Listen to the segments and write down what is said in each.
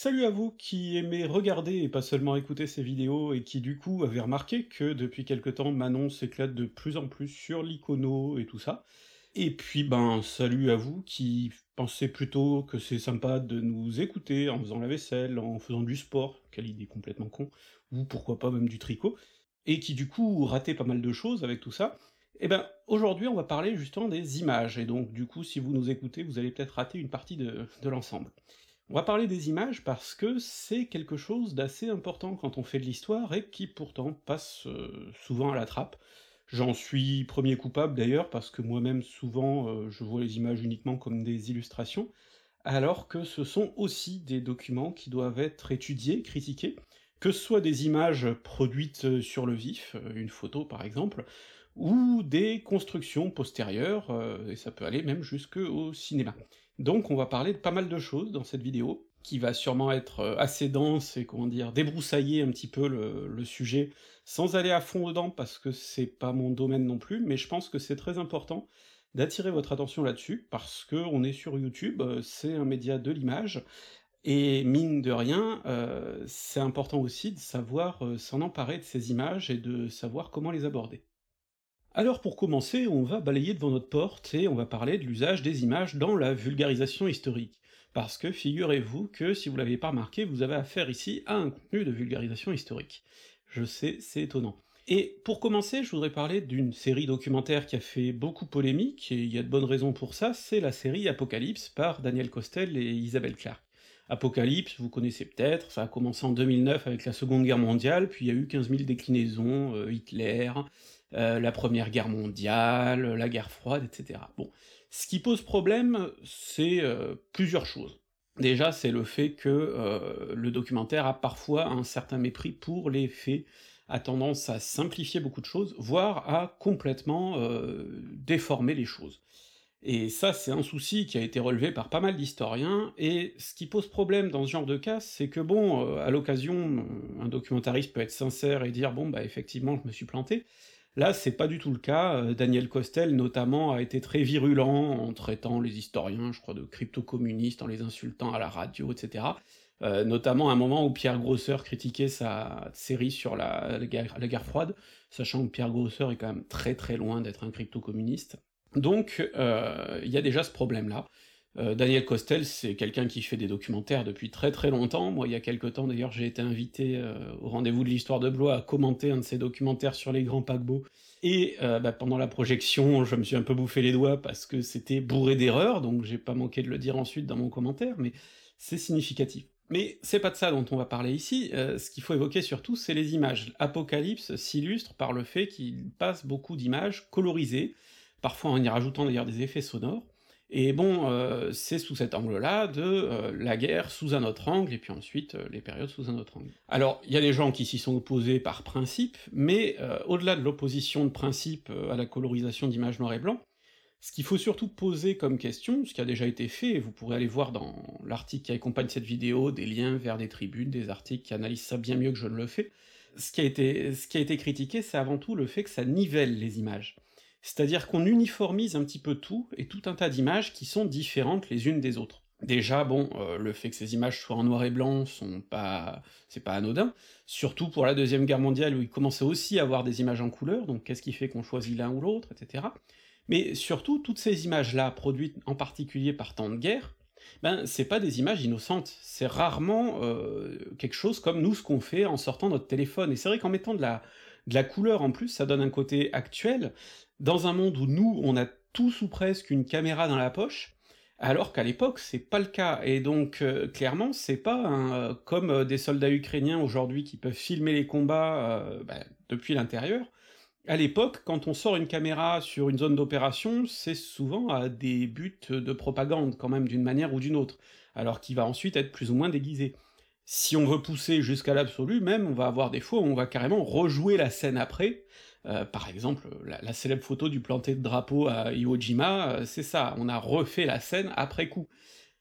Salut à vous qui aimez regarder et pas seulement écouter ces vidéos, et qui du coup avez remarqué que depuis quelque temps Manon s'éclate de plus en plus sur l'icono et tout ça. Et puis ben salut à vous qui pensez plutôt que c'est sympa de nous écouter en faisant la vaisselle, en faisant du sport, quelle idée complètement con, ou pourquoi pas même du tricot, et qui du coup ratez pas mal de choses avec tout ça. Et ben aujourd'hui on va parler justement des images, et donc du coup si vous nous écoutez vous allez peut-être rater une partie de, de l'ensemble. On va parler des images parce que c'est quelque chose d'assez important quand on fait de l'histoire et qui pourtant passe euh, souvent à la trappe. J'en suis premier coupable d'ailleurs parce que moi-même souvent euh, je vois les images uniquement comme des illustrations, alors que ce sont aussi des documents qui doivent être étudiés, critiqués, que ce soit des images produites euh, sur le vif, une photo par exemple, ou des constructions postérieures, et ça peut aller même jusqu'au cinéma. Donc on va parler de pas mal de choses dans cette vidéo, qui va sûrement être euh, assez dense et comment dire, débroussailler un petit peu le, sujet, sans aller à fond dedans, parce que c'est pas mon domaine non plus, mais je pense que c'est très important d'attirer votre attention là-dessus, parce que on est sur YouTube, euh, c'est un média de l'image, et mine de rien, euh, c'est important aussi de savoir s'en emparer de ces images et de savoir comment les aborder. Alors pour commencer, on va balayer devant notre porte et on va parler de l'usage des images dans la vulgarisation historique. Parce que figurez-vous que, si vous l'avez pas remarqué, vous avez affaire ici à un contenu de vulgarisation historique. Je sais, c'est étonnant. Et pour commencer, je voudrais parler d'une série documentaire qui a fait beaucoup polémique, et il y a de bonnes raisons pour ça, c'est la série Apocalypse par Daniel Costel et Isabelle Clarke. Apocalypse, vous connaissez peut-être, ça a commencé en 2009 avec la Seconde Guerre mondiale, puis il y a eu 15 000 déclinaisons, euh, Hitler, euh, la Première Guerre mondiale, la guerre froide, etc. Bon, ce qui pose problème, c'est euh, plusieurs choses. Déjà, c'est le fait que euh, le documentaire a parfois un certain mépris pour les faits, a tendance à simplifier beaucoup de choses, voire à complètement euh, déformer les choses. Et ça, c'est un souci qui a été relevé par pas mal d'historiens, et ce qui pose problème dans ce genre de cas, c'est que bon, euh, à l'occasion, euh, un documentariste peut être sincère et dire bon bah effectivement je me suis planté, Là, c'est pas du tout le cas. Euh, Daniel Costel, notamment, a été très virulent en traitant les historiens, je crois, de crypto-communistes, en les insultant à la radio, etc. Euh, notamment à un moment où Pierre Grosseur critiquait sa série sur la, guerre, froide, sachant que Pierre Grosseur est quand même très très loin d'être un crypto-communiste. Donc, euh, il y a déjà ce problème-là. Euh, Daniel Costel, c'est quelqu'un qui fait des documentaires depuis très très longtemps. Moi, il y a quelque temps, d'ailleurs, j'ai été invité euh, au rendez-vous de l'histoire de Blois à commenter un de ses documentaires sur les grands paquebots. Et euh, bah, pendant la projection, je me suis un peu bouffé les doigts parce que c'était bourré d'erreurs, donc j'ai pas manqué de le dire ensuite dans mon commentaire, mais c'est significatif. Mais c'est pas de ça dont on va parler ici, ce qu'il faut évoquer surtout, c'est les images. Apocalypse s'illustre par le fait qu'il passe beaucoup d'images colorisées, parfois en y rajoutant d'ailleurs des effets sonores, et bon, euh, c'est sous cet angle-là de euh, la guerre sous un autre angle, et puis ensuite euh, les périodes sous un autre angle. Alors, il y a des gens qui s'y sont opposés par principe, mais au-delà de l'opposition de principe à la colorisation d'images noir et blanc, ce qu'il faut surtout poser comme question, ce qui a déjà été fait, et vous pourrez aller voir dans l'article qui accompagne cette vidéo des liens vers des tribunes, des articles qui analysent ça bien mieux que je ne le fais, ce qui a été, ce qui a été critiqué, c'est avant tout le fait que ça nivelle les images. C'est-à-dire qu'on uniformise un petit peu tout, et tout un tas d'images qui sont différentes les unes des autres. Déjà, bon, euh, le fait que ces images soient en noir et blanc sont pas... c'est pas anodin, surtout pour la Deuxième Guerre mondiale où il commençait aussi à avoir des images en couleur, donc qu'est-ce qui fait qu'on choisit l'un ou l'autre, etc. Mais surtout, toutes ces images-là, produites en particulier par temps de guerre, ben c'est pas des images innocentes, c'est rarement euh, quelque chose comme nous ce qu'on fait en sortant notre téléphone, et c'est vrai qu'en mettant de la, de la couleur en plus, ça donne un côté actuel, dans un monde où nous, on a tous ou presque une caméra dans la poche, alors qu'à l'époque, c'est pas le cas, et donc euh, clairement, c'est pas euh, comme euh, des soldats ukrainiens aujourd'hui qui peuvent filmer les combats bah, depuis l'intérieur. À l'époque, quand on sort une caméra sur une zone d'opération, c'est souvent à des buts de propagande, quand même, d'une manière ou d'une autre, alors qu'il va ensuite être plus ou moins déguisé. Si on veut pousser jusqu'à l'absolu, même, on va avoir des fois où on va carrément rejouer la scène après, euh, par exemple, la, célèbre photo du planté de drapeau à Iwo Jima, euh, c'est ça, on a refait la scène après coup.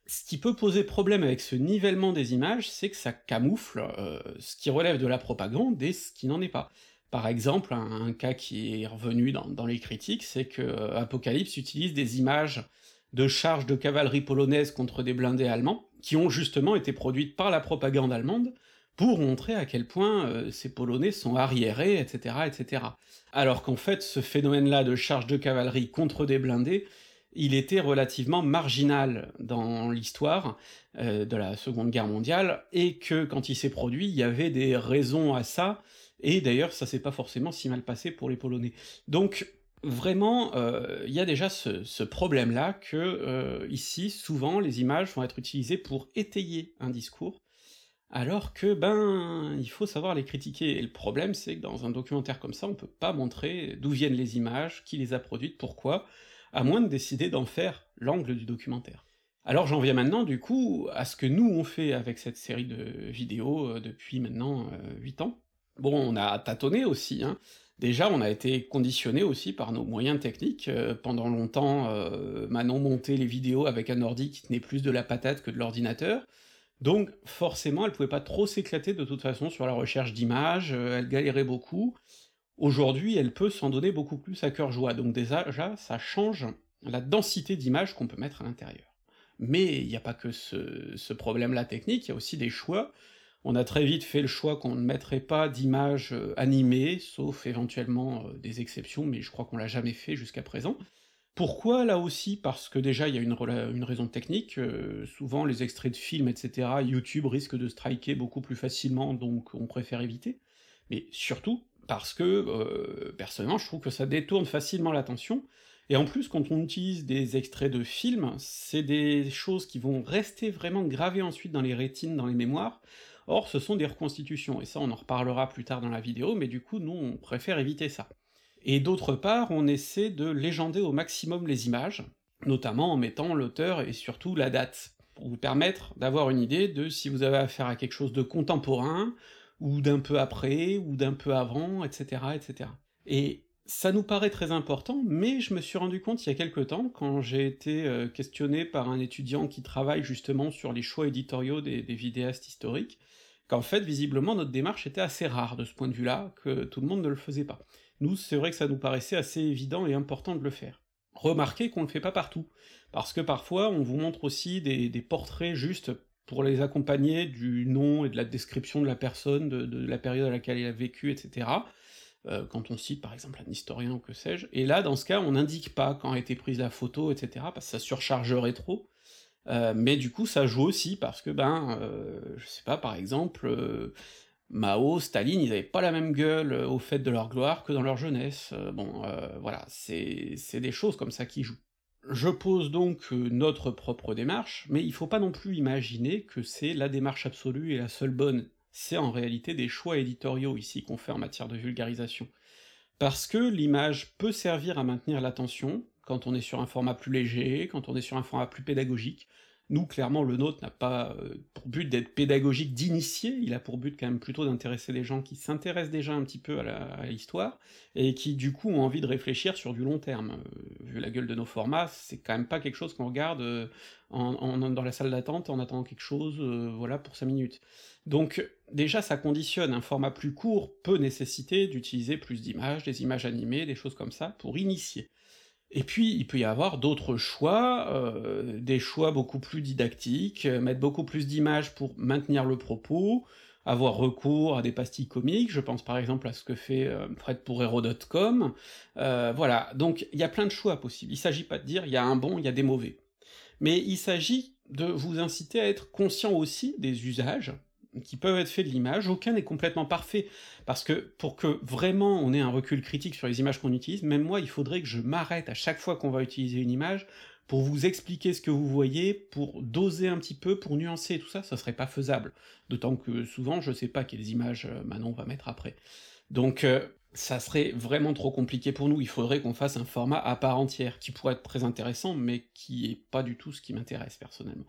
Ce qui peut poser problème avec ce nivellement des images, c'est que ça camoufle euh, ce qui relève de la propagande et ce qui n'en est pas. Par exemple, un, cas qui est revenu dans les critiques, c'est que Apocalypse utilise des images de charges de cavalerie polonaise contre des blindés allemands, qui ont justement été produites par la propagande allemande, pour montrer à quel point euh, ces Polonais sont arriérés, etc., etc. Alors qu'en fait, ce phénomène-là de charge de cavalerie contre des blindés, il était relativement marginal dans l'histoire euh, de la Seconde Guerre mondiale, et que quand il s'est produit, il y avait des raisons à ça, et d'ailleurs ça s'est pas forcément si mal passé pour les Polonais. Donc vraiment, euh, il y a déjà ce, problème-là que, euh, ici, souvent, les images vont être utilisées pour étayer un discours, alors que, ben, il faut savoir les critiquer, et le problème c'est que dans un documentaire comme ça, on peut pas montrer d'où viennent les images, qui les a produites, pourquoi, à moins de décider d'en faire l'angle du documentaire. Alors j'en viens maintenant, du coup, à ce que nous on fait avec cette série de vidéos euh, depuis maintenant euh, 8 ans. Bon, on a tâtonné aussi, hein. Déjà, on a été conditionné aussi par nos moyens techniques. Euh, pendant longtemps, euh, Manon montait les vidéos avec un ordi qui tenait plus de la patate que de l'ordinateur, donc forcément, elle pouvait pas trop s'éclater de toute façon sur la recherche d'images, euh, elle galérait beaucoup. Aujourd'hui, elle peut s'en donner beaucoup plus à cœur joie, donc déjà, ça change la densité d'images qu'on peut mettre à l'intérieur. Mais il n'y a pas que ce, ce problème-là technique, il y a aussi des choix. On a très vite fait le choix qu'on ne mettrait pas d'images euh, animées, sauf éventuellement euh, des exceptions, mais je crois qu'on l'a jamais fait jusqu'à présent. Pourquoi là aussi? Parce que déjà il y a une, raison technique, euh, souvent les extraits de films, etc., YouTube risque de striker beaucoup plus facilement, donc on préfère éviter. Mais surtout parce que, personnellement, je trouve que ça détourne facilement l'attention, et en plus, quand on utilise des extraits de films, c'est des choses qui vont rester vraiment gravées ensuite dans les rétines, dans les mémoires, or ce sont des reconstitutions, et ça on en reparlera plus tard dans la vidéo, mais du coup, nous, on préfère éviter ça. Et d'autre part, on essaie de légender au maximum les images, notamment en mettant l'auteur et surtout la date, pour vous permettre d'avoir une idée de si vous avez affaire à quelque chose de contemporain, ou d'un peu après, ou d'un peu avant, etc., etc. Et ça nous paraît très important, mais je me suis rendu compte il y a quelque temps, quand j'ai été euh, questionné par un étudiant qui travaille justement sur les choix éditoriaux des, vidéastes historiques, qu'en fait, visiblement, notre démarche était assez rare de ce point de vue-là, que tout le monde ne le faisait pas. Nous, c'est vrai que ça nous paraissait assez évident et important de le faire. Remarquez qu'on le fait pas partout, parce que parfois on vous montre aussi des, portraits juste pour les accompagner du nom et de la description de la personne, de la période à laquelle il a vécu, etc. Euh, quand on cite par exemple un historien ou que sais-je, et là, dans ce cas, on n'indique pas quand a été prise la photo, etc., parce que ça surchargerait trop, Euh, mais du coup, ça joue aussi, parce que, ben, euh, je sais pas, par exemple, Mao, Staline, ils avaient pas la même gueule au fait de leur gloire que dans leur jeunesse, bon, voilà, c'est des choses comme ça qui jouent. Je pose donc notre propre démarche, mais il faut pas non plus imaginer que c'est la démarche absolue et la seule bonne, c'est en réalité des choix éditoriaux ici qu'on fait en matière de vulgarisation. Parce que l'image peut servir à maintenir l'attention, quand on est sur un format plus léger, quand on est sur un format plus pédagogique, nous, clairement, le nôtre n'a pas euh, pour but d'être pédagogique, d'initier, il a pour but quand même plutôt d'intéresser les gens qui s'intéressent déjà un petit peu à l'histoire, et qui du coup ont envie de réfléchir sur du long terme. Euh, vu la gueule de nos formats, c'est quand même pas quelque chose qu'on regarde euh, en, dans la salle d'attente en attendant quelque chose, voilà, pour 5 minutes. Donc déjà, ça conditionne, un format plus court peut nécessiter d'utiliser plus d'images, des images animées, des choses comme ça, pour initier. Et puis, il peut y avoir d'autres choix, euh, des choix beaucoup plus didactiques, euh, mettre beaucoup plus d'images pour maintenir le propos, avoir recours à des pastilles comiques, je pense par exemple à ce que fait euh, euh, voilà, donc il y a plein de choix possibles, il s'agit pas de dire il y a un bon, il y a des mauvais, mais il s'agit de vous inciter à être conscient aussi des usages qui peuvent être faits de l'image, aucun n'est complètement parfait, parce que pour que vraiment on ait un recul critique sur les images qu'on utilise, même moi, il faudrait que je m'arrête à chaque fois qu'on va utiliser une image pour vous expliquer ce que vous voyez, pour doser un petit peu, pour nuancer tout ça, ça serait pas faisable. D'autant que souvent, je sais pas quelles images euh, Manon va mettre après. Donc, euh, ça serait vraiment trop compliqué pour nous, il faudrait qu'on fasse un format à part entière, qui pourrait être très intéressant, mais qui est pas du tout ce qui m'intéresse personnellement.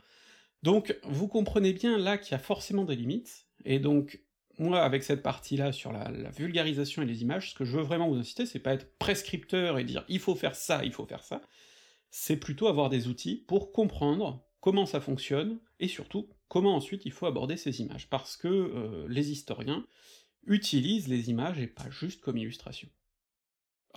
Donc, vous comprenez bien là qu'il y a forcément des limites, et donc, moi, avec cette partie-là sur la, vulgarisation et les images, ce que je veux vraiment vous inciter, c'est pas être prescripteur et dire il faut faire ça, il faut faire ça, c'est plutôt avoir des outils pour comprendre comment ça fonctionne, et surtout, comment ensuite il faut aborder ces images, parce que euh, les historiens utilisent les images et pas juste comme illustration.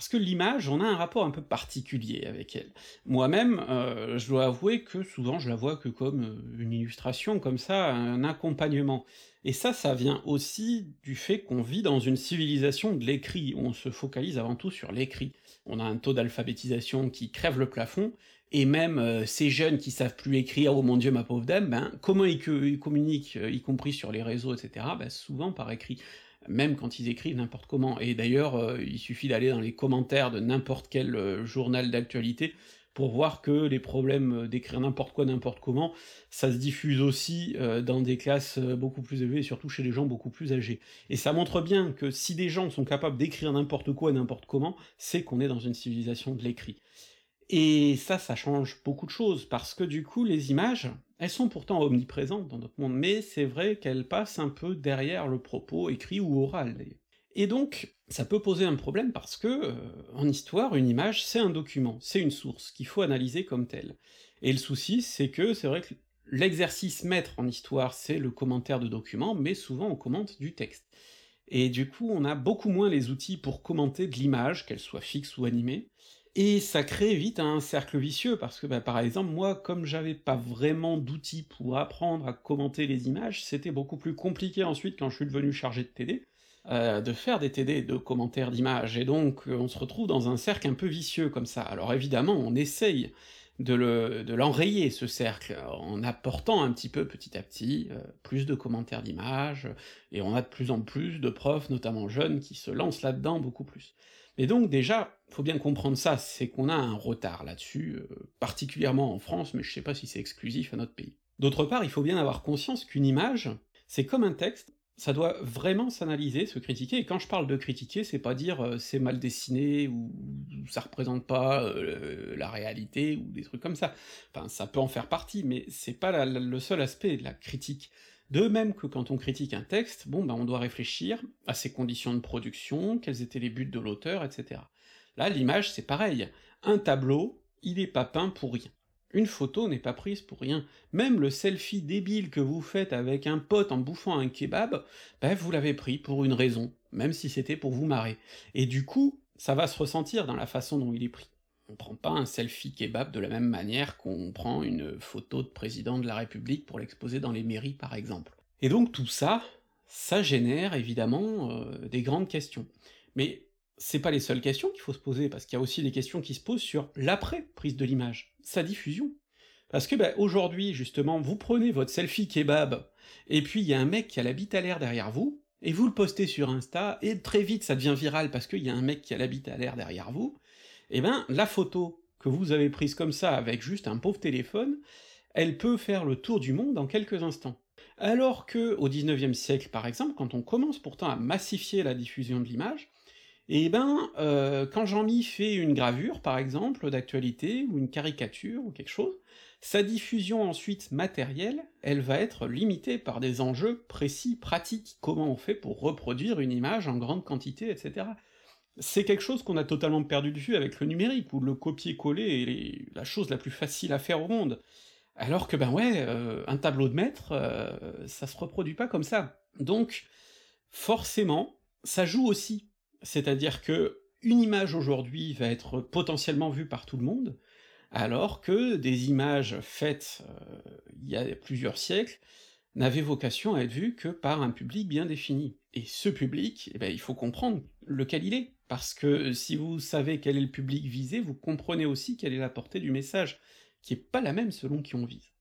Parce que l'image, on a un rapport un peu particulier avec elle. Moi-même, heu, je dois avouer que souvent je la vois que comme, heu, une illustration comme ça, un accompagnement. Et ça, ça vient aussi du fait qu'on vit dans une civilisation de l'écrit, on se focalise avant tout sur l'écrit. On a un taux d'alphabétisation qui crève le plafond, et même, heu, ces jeunes qui savent plus écrire, oh mon Dieu, ma pauvre dame, ben, comment ils ils communiquent, y compris sur les réseaux et cetera? Bah, souvent par écrit. Même quand ils écrivent n'importe comment. Et d'ailleurs, heu, il suffit d'aller dans les commentaires de n'importe quel, heu, journal d'actualité pour voir que les problèmes, heu, d'écrire n'importe quoi, n'importe comment, ça se diffuse aussi, dans des classes, beaucoup plus élevées surtout chez les gens beaucoup plus âgés. Et ça montre bien que si des gens sont capables d'écrire n'importe quoi, n'importe comment, c'est qu'on est dans une civilisation de l'écrit. Et ça, ça change beaucoup de choses, parce que du coup, les images, elles sont pourtant omniprésentes dans notre monde, mais c'est vrai qu'elles passent un peu derrière le propos écrit ou oral. Et donc, ça peut poser un problème parce que, heu, en histoire, une image, c'est un document, c'est une source qu'il faut analyser comme telle. Et le souci, c'est que c'est vrai que l'exercice maître en histoire, c'est le commentaire de documents, mais souvent on commente du texte. Et du coup, on a beaucoup moins les outils pour commenter de l'image, qu'elle soit fixe ou animée, et ça crée vite un cercle vicieux, parce que, bah, par exemple, moi, comme j'avais pas vraiment d'outils pour apprendre à commenter les images, c'était beaucoup plus compliqué ensuite, quand je suis devenu chargé de TD, heu, de faire des TD de commentaires d'images, et donc heu, on se retrouve dans un cercle un peu vicieux comme ça. Alors évidemment, on essaye de le de l'enrayer ce cercle, en apportant un petit peu, petit à petit, heu, plus de commentaires d'images, et on a de plus en plus de profs, notamment jeunes, qui se lancent là-dedans beaucoup plus. Et donc déjà, faut bien comprendre ça, c'est qu'on a un retard là-dessus, heu, particulièrement en France, mais je sais pas si c'est exclusif à notre pays. D'autre part, il faut bien avoir conscience qu'une image, c'est comme un texte, ça doit vraiment s'analyser, se critiquer, et quand je parle de critiquer, c'est pas dire, heu, c'est mal dessiné ou ça représente pas, heu, la réalité ou des trucs comme ça. Enfin, ça peut en faire partie, mais c'est pas la le seul aspect de la critique. De même que quand on critique un texte, bon ben on doit réfléchir à ses conditions de production, quels étaient les buts de l'auteur, et cetera. Là, l'image, c'est pareil. Un tableau, il est pas peint pour rien. Une photo n'est pas prise pour rien. Même le selfie débile que vous faites avec un pote en bouffant un kebab, ben vous l'avez pris pour une raison, même si c'était pour vous marrer. Et du coup, ça va se ressentir dans la façon dont il est pris. On prend pas un selfie kebab de la même manière qu'on prend une photo de président de la République pour l'exposer dans les mairies, par exemple. Et donc tout ça, ça génère évidemment euh, des grandes questions. Mais c'est pas les seules questions qu'il faut se poser, parce qu'il y a aussi des questions qui se posent sur l'après-prise de l'image, sa diffusion. Parce que, bah, aujourd'hui, justement, vous prenez votre selfie kebab, et puis il y a un mec qui a la à l'air derrière vous, et vous le postez sur Insta, et très vite ça devient viral parce qu'il y a un mec qui a la à l'air derrière vous, et ben, la photo que vous avez prise comme ça, avec juste un pauvre téléphone, elle peut faire le tour du monde en quelques instants. Alors que, au XIXe siècle par exemple, quand on commence pourtant à massifier la diffusion de l'image, et ben, heu, quand Jean-Mi fait une gravure, par exemple, d'actualité, ou une caricature, ou quelque chose, sa diffusion ensuite matérielle, elle va être limitée par des enjeux précis, pratiques. Comment on fait pour reproduire une image en grande quantité, etc. C'est quelque chose qu'on a totalement perdu de vue avec le numérique, où le copier-coller est la chose la plus facile à faire au monde. Alors que, ben ouais, heu, un tableau de maître, heu, ça se reproduit pas comme ça. Donc, forcément, ça joue aussi c'est-à-dire que une image aujourd'hui va être potentiellement vue par tout le monde, alors que des images faites euh, il y a plusieurs siècles n'avaient vocation à être vues que par un public bien défini. Et ce public, eh ben, il faut comprendre lequel il est, parce que si vous savez quel est le public visé, vous comprenez aussi quelle est la portée du message, qui est pas la même selon qui on vise.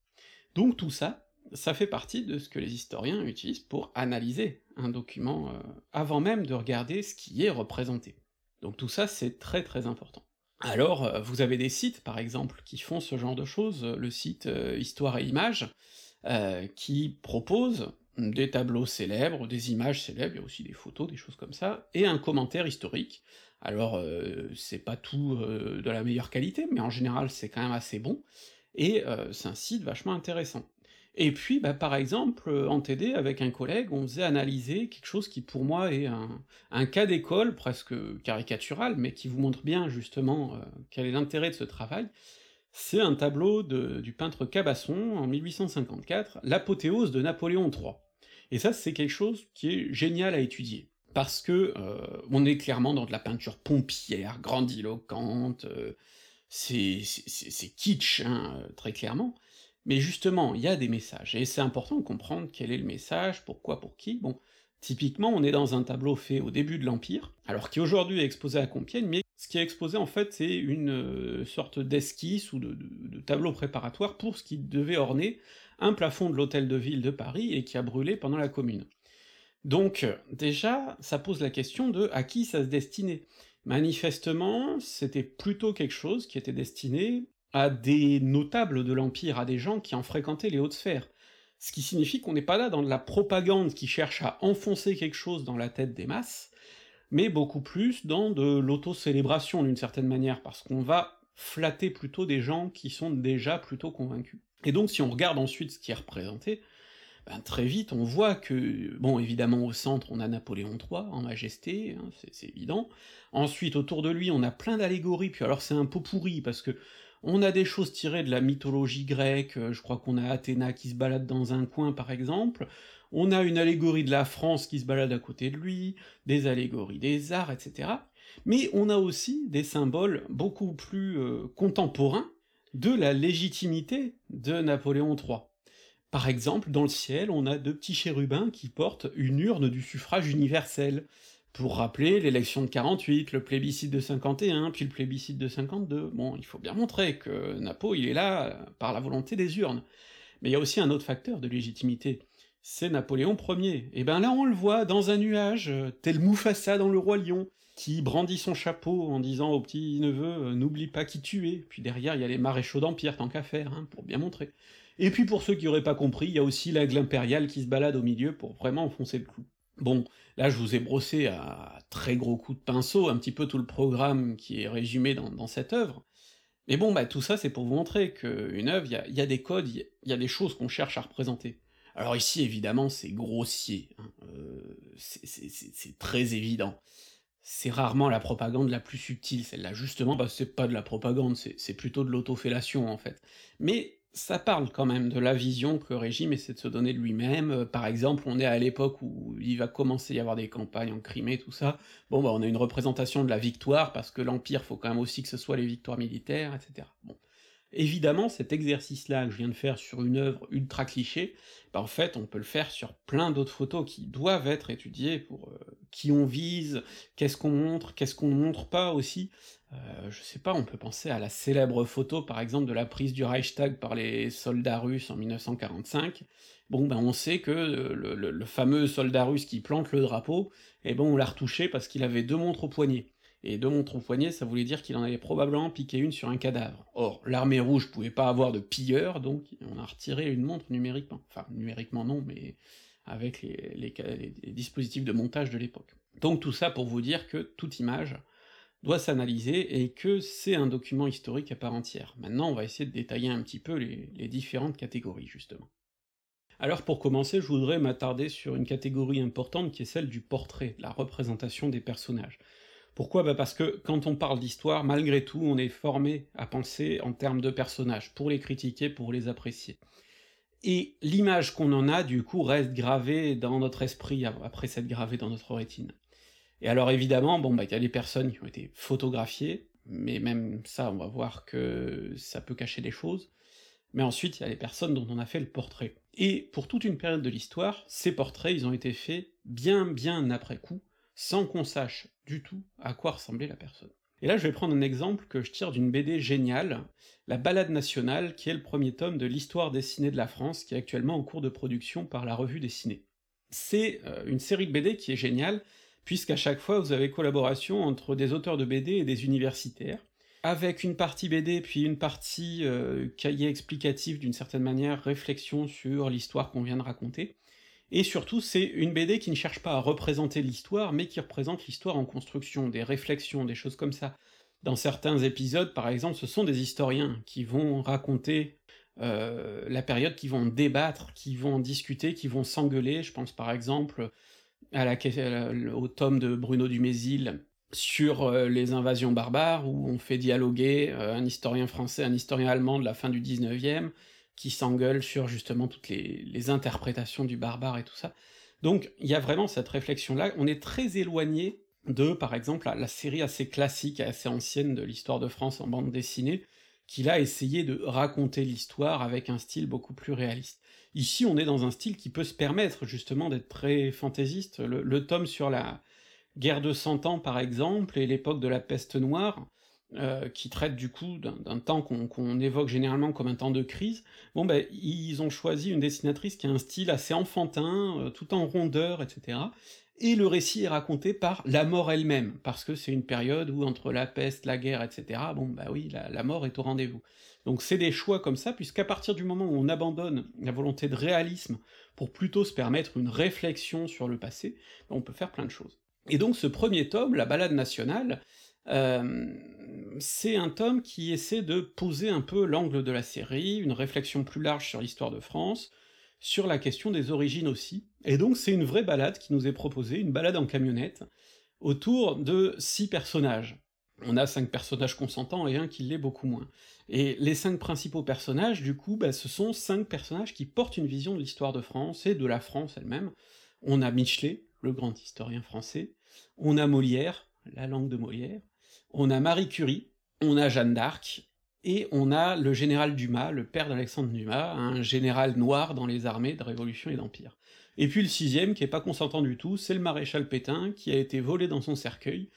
Donc tout ça, ça fait partie de ce que les historiens utilisent pour analyser un document euh, avant même de regarder ce qui est représenté. Donc tout ça, c'est très très important. Alors, euh, vous avez des sites, par exemple, qui font ce genre de choses, le site euh, Histoire et Images, qui propose des tableaux célèbres, des images célèbres, il y a aussi des photos, des choses comme ça, et un commentaire historique. Alors, c'est pas tout de la meilleure qualité, mais en général c'est quand même assez bon, et c'est un site vachement intéressant. Et puis, bah, par exemple, euh, en TD, avec un collègue, on faisait analyser quelque chose qui pour moi est un, cas d'école, presque caricatural, mais qui vous montre bien justement euh, quel est l'intérêt de ce travail. C'est un tableau de, du peintre Cabasson, en 1854, l'apothéose de Napoléon III. Et ça, c'est quelque chose qui est génial à étudier. parce que euh, on est clairement dans de la peinture pompière, grandiloquente, euh, c'est kitsch, hein, euh, très clairement, mais justement, il y a des messages, et c'est important de comprendre quel est le message, pourquoi, pour qui, bon, typiquement, on est dans un tableau fait au début de l'Empire, alors qui aujourd'hui est exposé à Compiègne, mais ce qui est exposé en fait, c'est une sorte d'esquisse ou de, de tableau préparatoire pour ce qui devait orner un plafond de l'hôtel de ville de Paris et qui a brûlé pendant la Commune. Donc, déjà, ça pose la question de à qui ça se destinait. Manifestement, c'était plutôt quelque chose qui était destiné à des notables de l'Empire, à des gens qui en fréquentaient les hautes sphères. Ce qui signifie qu'on n'est pas là dans de la propagande qui cherche à enfoncer quelque chose dans la tête des masses, mais beaucoup plus dans de l'auto-célébration d'une certaine manière, parce qu'on va flatter plutôt des gens qui sont déjà plutôt convaincus. Et donc si on regarde ensuite ce qui est représenté, ben, très vite on voit que, bon évidemment au centre on a Napoléon III en majesté, hein, c'est évident, ensuite autour de lui on a plein d'allégories, puis alors c'est un pot pourri, parce que on a des choses tirées de la mythologie grecque, euh, je crois qu'on a Athéna qui se balade dans un coin par exemple, on a une allégorie de la France qui se balade à côté de lui, des allégories des arts, etc. Mais on a aussi des symboles beaucoup plus euh, contemporains de la légitimité de Napoléon III. Par exemple, dans le ciel, on a deux petits chérubins qui portent une urne du suffrage universel, pour rappeler l'élection de 48, le plébiscite de 51, puis le plébiscite de 52. Bon, il faut bien montrer que Napo, il est là euh, par la volonté des urnes. Mais il y a aussi un autre facteur de légitimité, c'est Napoléon Ier. Et ben là on le voit dans un nuage, euh, tel Mufasa dans le Roi Lion, qui brandit son chapeau en disant au petit neveu euh, n'oublie pas qui tu es, puis derrière il y a les maréchaux d'Empire, tant qu'à faire, hein, pour bien montrer. Et puis pour ceux qui auraient pas compris, il y a aussi l'aigle impérial qui se balade au milieu pour vraiment enfoncer le clou. Bon, là je vous ai brossé à très gros coups de pinceau un petit peu tout le programme qui est résumé dans, cette œuvre, mais bon, bah tout ça c'est pour vous montrer qu'une œuvre, il y a, des codes, il y, a des choses qu'on cherche à représenter. Alors ici, évidemment, c'est grossier, hein, euh, c'est très évident. C'est rarement la propagande la plus subtile, celle-là, justement, bah c'est pas de la propagande, c'est plutôt de l'autofellation, en fait. Mais ça parle quand même de la vision que le régime essaie de se donner de lui-même. Euh, par exemple, on est à l'époque où il va commencer à y avoir des campagnes en Crimée, tout ça. Bon, bah on a une représentation de la victoire, parce que l'Empire, faut quand même aussi que ce soit les victoires militaires, etc. Bon. Évidemment, cet exercice-là que je viens de faire sur une œuvre ultra cliché, bah en fait, on peut le faire sur plein d'autres photos qui doivent être étudiées pour euh, qui on vise, qu'est-ce qu'on montre, qu'est-ce qu'on montre pas aussi. Euh, je sais pas, on peut penser à la célèbre photo, par exemple, de la prise du Reichstag par les soldats russes en 1945. Bon, ben on sait que le, le fameux soldat russe qui plante le drapeau, eh ben on l'a retouché parce qu'il avait deux montres au poignet et de montres au poignet, ça voulait dire qu'il en avait probablement piqué une sur un cadavre. Or, l'armée rouge pouvait pas avoir de pilleurs, donc on a retiré une montre numériquement. Enfin, numériquement non, mais avec les, dispositifs de montage de l'époque. Donc tout ça pour vous dire que toute image doit s'analyser et que c'est un document historique à part entière. Maintenant, on va essayer de détailler un petit peu les différentes catégories, justement. Alors pour commencer, je voudrais m'attarder sur une catégorie importante qui est celle du portrait, la représentation des personnages. Pourquoi? Bah Parce que quand on parle d'histoire, malgré tout, on est formé à penser en termes de personnages, pour les critiquer, pour les apprécier. Et l'image qu'on en a, du coup, reste gravée dans notre esprit, après s'être gravée dans notre rétine. Et alors évidemment, bon, bah, il y a des personnes qui ont été photographiées, mais même ça, on va voir que ça peut cacher des choses. Mais ensuite, il y a les personnes dont on a fait le portrait. Et pour toute une période de l'histoire, ces portraits, ils ont été faits bien bien après coup, sans qu'on sache du tout à quoi ressemblait la personne. Et là, je vais prendre un exemple que je tire d'une BD géniale, La Balade nationale, qui est le premier tome de l'histoire dessinée de la France, qui est actuellement en cours de production par la revue dessinée. C'est euh, une série de BD qui est géniale, puisqu'à chaque fois vous avez collaboration entre des auteurs de BD et des universitaires, avec une partie BD puis une partie euh, cahier explicatif d'une certaine manière, réflexion sur l'histoire qu'on vient de raconter, et surtout, c'est une BD qui ne cherche pas à représenter l'histoire, mais qui représente l'histoire en construction, des réflexions, des choses comme ça. Dans certains épisodes, par exemple, ce sont des historiens qui vont raconter euh, la période, qui vont débattre, qui vont discuter, qui vont s'engueuler. Je pense par exemple à la, au tome de Bruno Dumézil sur euh, les invasions barbares, où on fait dialoguer euh, un historien français, un historien allemand de la fin du 19e, qui s'engueulent sur justement toutes les, interprétations du barbare et tout ça. Donc il y a vraiment cette réflexion-là, on est très éloigné de, par exemple, la, série assez classique, assez ancienne de l'histoire de France en bande dessinée, qui a essayé de raconter l'histoire avec un style beaucoup plus réaliste. Ici, on est dans un style qui peut se permettre justement d'être très fantaisiste. Le, tome sur la guerre de Cent Ans, par exemple, et l'époque de la peste noire, euh, qui traite du coup d'un temps qu'on évoque généralement comme un temps de crise, bon ben ils ont choisi une dessinatrice qui a un style assez enfantin, euh, tout en rondeur, etc et le récit est raconté par la mort elle-même, parce que c'est une période où entre la peste, la guerre, etc., bon bah oui, la, mort est au rendez-vous. Donc c'est des choix comme ça, puisqu'à partir du moment où on abandonne la volonté de réalisme pour plutôt se permettre une réflexion sur le passé, ben, on peut faire plein de choses. Et donc ce premier tome, La Balade nationale, euh, c'est un tome qui essaie de poser un peu l'angle de la série, une réflexion plus large sur l'histoire de France, sur la question des origines aussi, et donc c'est une vraie balade qui nous est proposée, une balade en camionnette, autour de six personnages. On a cinq personnages consentants et un qui l'est beaucoup moins. Et les cinq principaux personnages, du coup, bah, ce sont cinq personnages qui portent une vision de l'histoire de France et de la France elle-même. On a Michelet, le grand historien français, on a Molière, la langue de Molière, on a Marie Curie, on a Jeanne d'Arc, et on a le général Dumas, le père d'Alexandre Dumas, un général noir dans les armées de Révolution et d'Empire. Et puis le sixième, qui est pas consentant du tout, c'est le maréchal Pétain, qui a été volé dans son cercueil,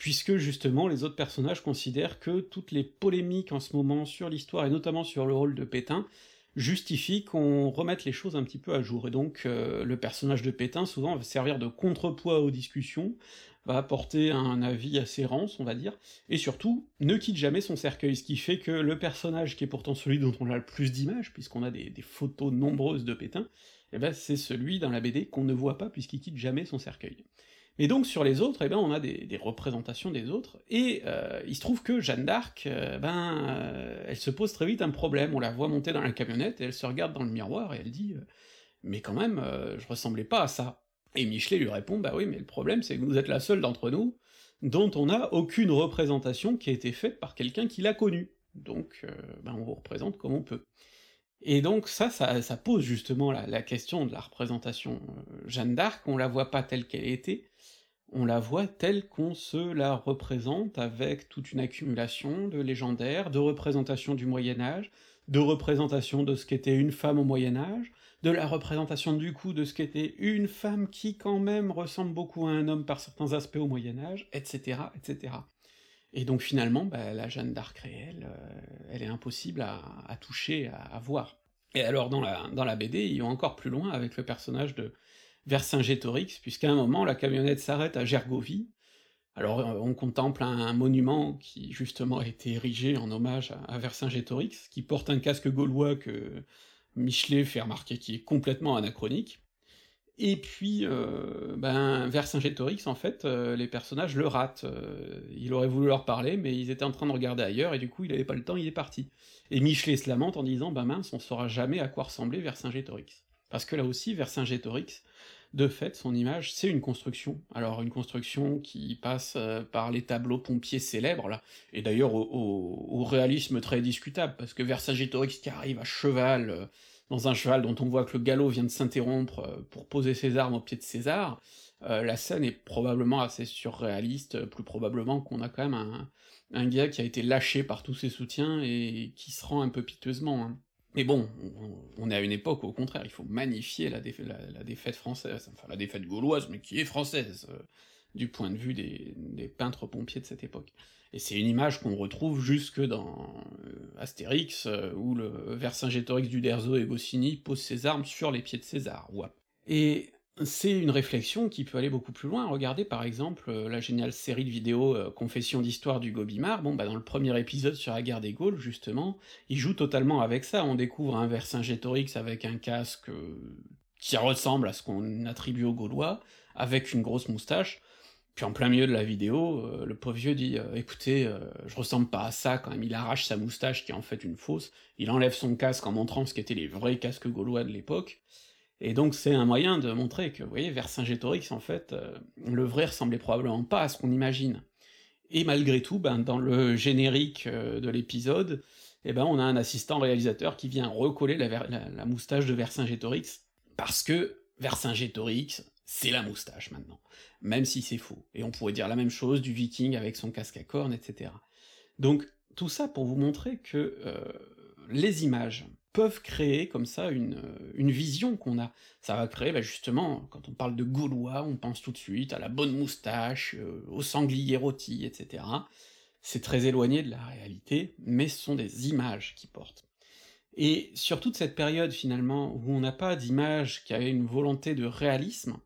puisque justement les autres personnages considèrent que toutes les polémiques en ce moment sur l'histoire, et notamment sur le rôle de Pétain, justifient qu'on remette les choses un petit peu à jour. Et donc euh, le personnage de Pétain souvent va servir de contrepoids aux discussions, va apporter un avis assez rance, on va dire, et surtout, ne quitte jamais son cercueil, ce qui fait que le personnage qui est pourtant celui dont on a le plus d'images, puisqu'on a des, photos nombreuses de Pétain, eh ben c'est celui dans la BD qu'on ne voit pas puisqu'il quitte jamais son cercueil. Mais donc sur les autres, eh ben on a des, représentations des autres, et euh, il se trouve que Jeanne d'Arc, euh, ben, euh, elle se pose très vite un problème, on la voit monter dans la camionnette, et elle se regarde dans le miroir, et elle dit Mais quand même, je ressemblais pas à ça ». Et Michelet lui répond Bah oui, mais le problème c'est que vous êtes la seule d'entre nous dont on n'a aucune représentation qui a été faite par quelqu'un qui l'a connu. Donc, ben on vous représente comme on peut. Et donc ça, ça, pose justement la, question de la représentation Jeanne d'Arc, on la voit pas telle qu'elle était, on la voit telle qu'on se la représente avec toute une accumulation de légendaires, de représentations du Moyen Âge, de représentations de ce qu'était une femme au Moyen Âge, de la représentation du coup de ce qu'était une femme qui quand même ressemble beaucoup à un homme par certains aspects au Moyen Âge, etc., etc. Et donc finalement, bah, la Jeanne d'Arc réelle, euh, elle est impossible à, toucher, à, voir. Et alors dans la, dans la BD, ils vont encore plus loin avec le personnage de Vercingétorix, puisqu'à un moment, la camionnette s'arrête à Gergovie, alors euh, on contemple un, monument qui justement a été érigé en hommage à, à Vercingétorix, qui porte un casque gaulois que Michelet fait remarquer qui est complètement anachronique, et puis, euh, ben, vers Saint-Gétorix, en fait, euh, les personnages le ratent. Euh, il aurait voulu leur parler, mais ils étaient en train de regarder ailleurs, et du coup, il avait pas le temps, il est parti. Et Michelet se lamente en disant, ben mince, on saura jamais à quoi ressembler vers Saint-Gétorix. Parce que là aussi, vers Saint-Gétorix, de fait, son image, c'est une construction. Alors, une construction qui passe par les tableaux pompiers célèbres, et d'ailleurs au, réalisme très discutable, parce que Vercingétorix qui arrive à cheval dans un cheval dont on voit que le galop vient de s'interrompre euh, pour poser ses armes au pied de César, euh, la scène est probablement assez surréaliste, euh, plus probablement qu'on a quand même un, un, gars qui a été lâché par tous ses soutiens et qui se rend un peu piteusement. Hein. Mais bon, on, est à une époque où, au contraire, il faut magnifier la, défaite française, enfin la défaite gauloise, mais qui est française, du point de vue des, des peintres pompiers de cette époque. Et c'est une image qu'on retrouve jusque dans euh, Astérix, euh, où le Vercingétorix d'Uderzo et Goscinny pose ses armes sur les pieds de César. Ouais. Et c'est une réflexion qui peut aller beaucoup plus loin. Regardez par exemple euh, la géniale série de vidéos Confession d'histoire du Gobimard, bon bah dans le premier épisode sur la guerre des Gaules, justement, il joue totalement avec ça, on découvre un Vercingétorix avec un casque qui ressemble à ce qu'on attribue aux Gaulois, avec une grosse moustache, puis en plein milieu de la vidéo, euh, le pauvre vieux dit euh, écoutez, euh, je ressemble pas à ça quand même. Il arrache sa moustache qui est en fait une fausse. Il enlève son casque en montrant ce qu'étaient les vrais casques gaulois de l'époque. Et donc c'est un moyen de montrer que, vous voyez, Vercingétorix, en fait, le vrai ressemblait probablement pas à ce qu'on imagine. Et malgré tout, ben, dans le générique de l'épisode, eh ben, on a un assistant réalisateur qui vient recoller la, la moustache de Vercingétorix, parce que Vercingétorix, c'est la moustache maintenant, même si c'est faux. Et on pourrait dire la même chose du viking avec son casque à cornes, etc. Donc tout ça pour vous montrer que euh, les images peuvent créer comme ça une, euh, une vision qu'on a. Ça va créer, bah justement, quand on parle de Gaulois, on pense tout de suite à la bonne moustache, euh, au sanglier rôti, etc. C'est très éloigné de la réalité, mais ce sont des images qui portent. Et sur toute cette période, finalement, où on n'a pas d'image qui avait une volonté de réalisme,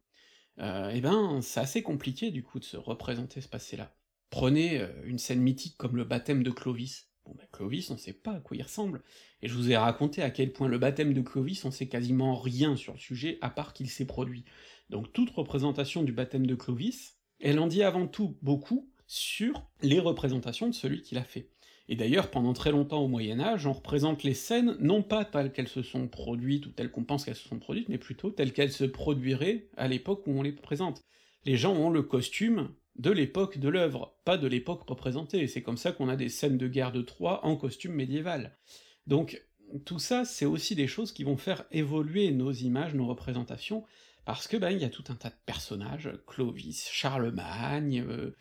euh, eh ben, c'est assez compliqué, du coup, de se représenter ce passé-là. Prenez une scène mythique comme le baptême de Clovis. Bon ben Clovis, on sait pas à quoi il ressemble, et je vous ai raconté à quel point le baptême de Clovis, on sait quasiment rien sur le sujet, à part qu'il s'est produit. Donc toute représentation du baptême de Clovis, elle en dit avant tout beaucoup sur les représentations de celui qui l'a fait. Et d'ailleurs, pendant très longtemps au Moyen Âge, on représente les scènes non pas telles qu'elles se sont produites ou telles qu'on pense qu'elles se sont produites, mais plutôt telles qu'elles se produiraient à l'époque où on les présente. Les gens ont le costume de l'époque de l'œuvre, pas de l'époque représentée, c'est comme ça qu'on a des scènes de guerre de Troie en costume médiéval. Donc tout ça, c'est aussi des choses qui vont faire évoluer nos images, nos représentations, parce que ben il y a tout un tas de personnages, Clovis, Charlemagne, euh,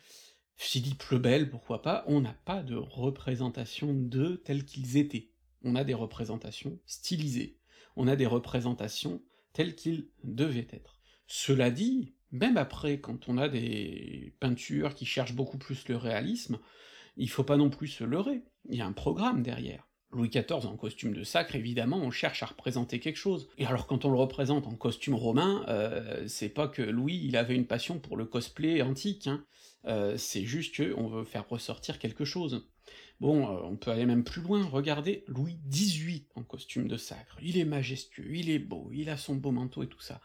Philippe le Bel, pourquoi pas, on n'a pas de représentation d'eux tels qu'ils étaient. On a des représentations stylisées, on a des représentations telles qu'ils devaient être. Cela dit, même après, quand on a des peintures qui cherchent beaucoup plus le réalisme, il faut pas non plus se leurrer, il y a un programme derrière. Louis XIV en costume de sacre, évidemment, on cherche à représenter quelque chose. Et alors quand on le représente en costume romain, euh, c'est pas que Louis il avait une passion pour le cosplay antique, hein. Euh, c'est juste qu'on veut faire ressortir quelque chose. Bon, euh, on peut aller même plus loin, regardez Louis XVIII en costume de sacre, il est majestueux, il est beau, il a son beau manteau et tout ça.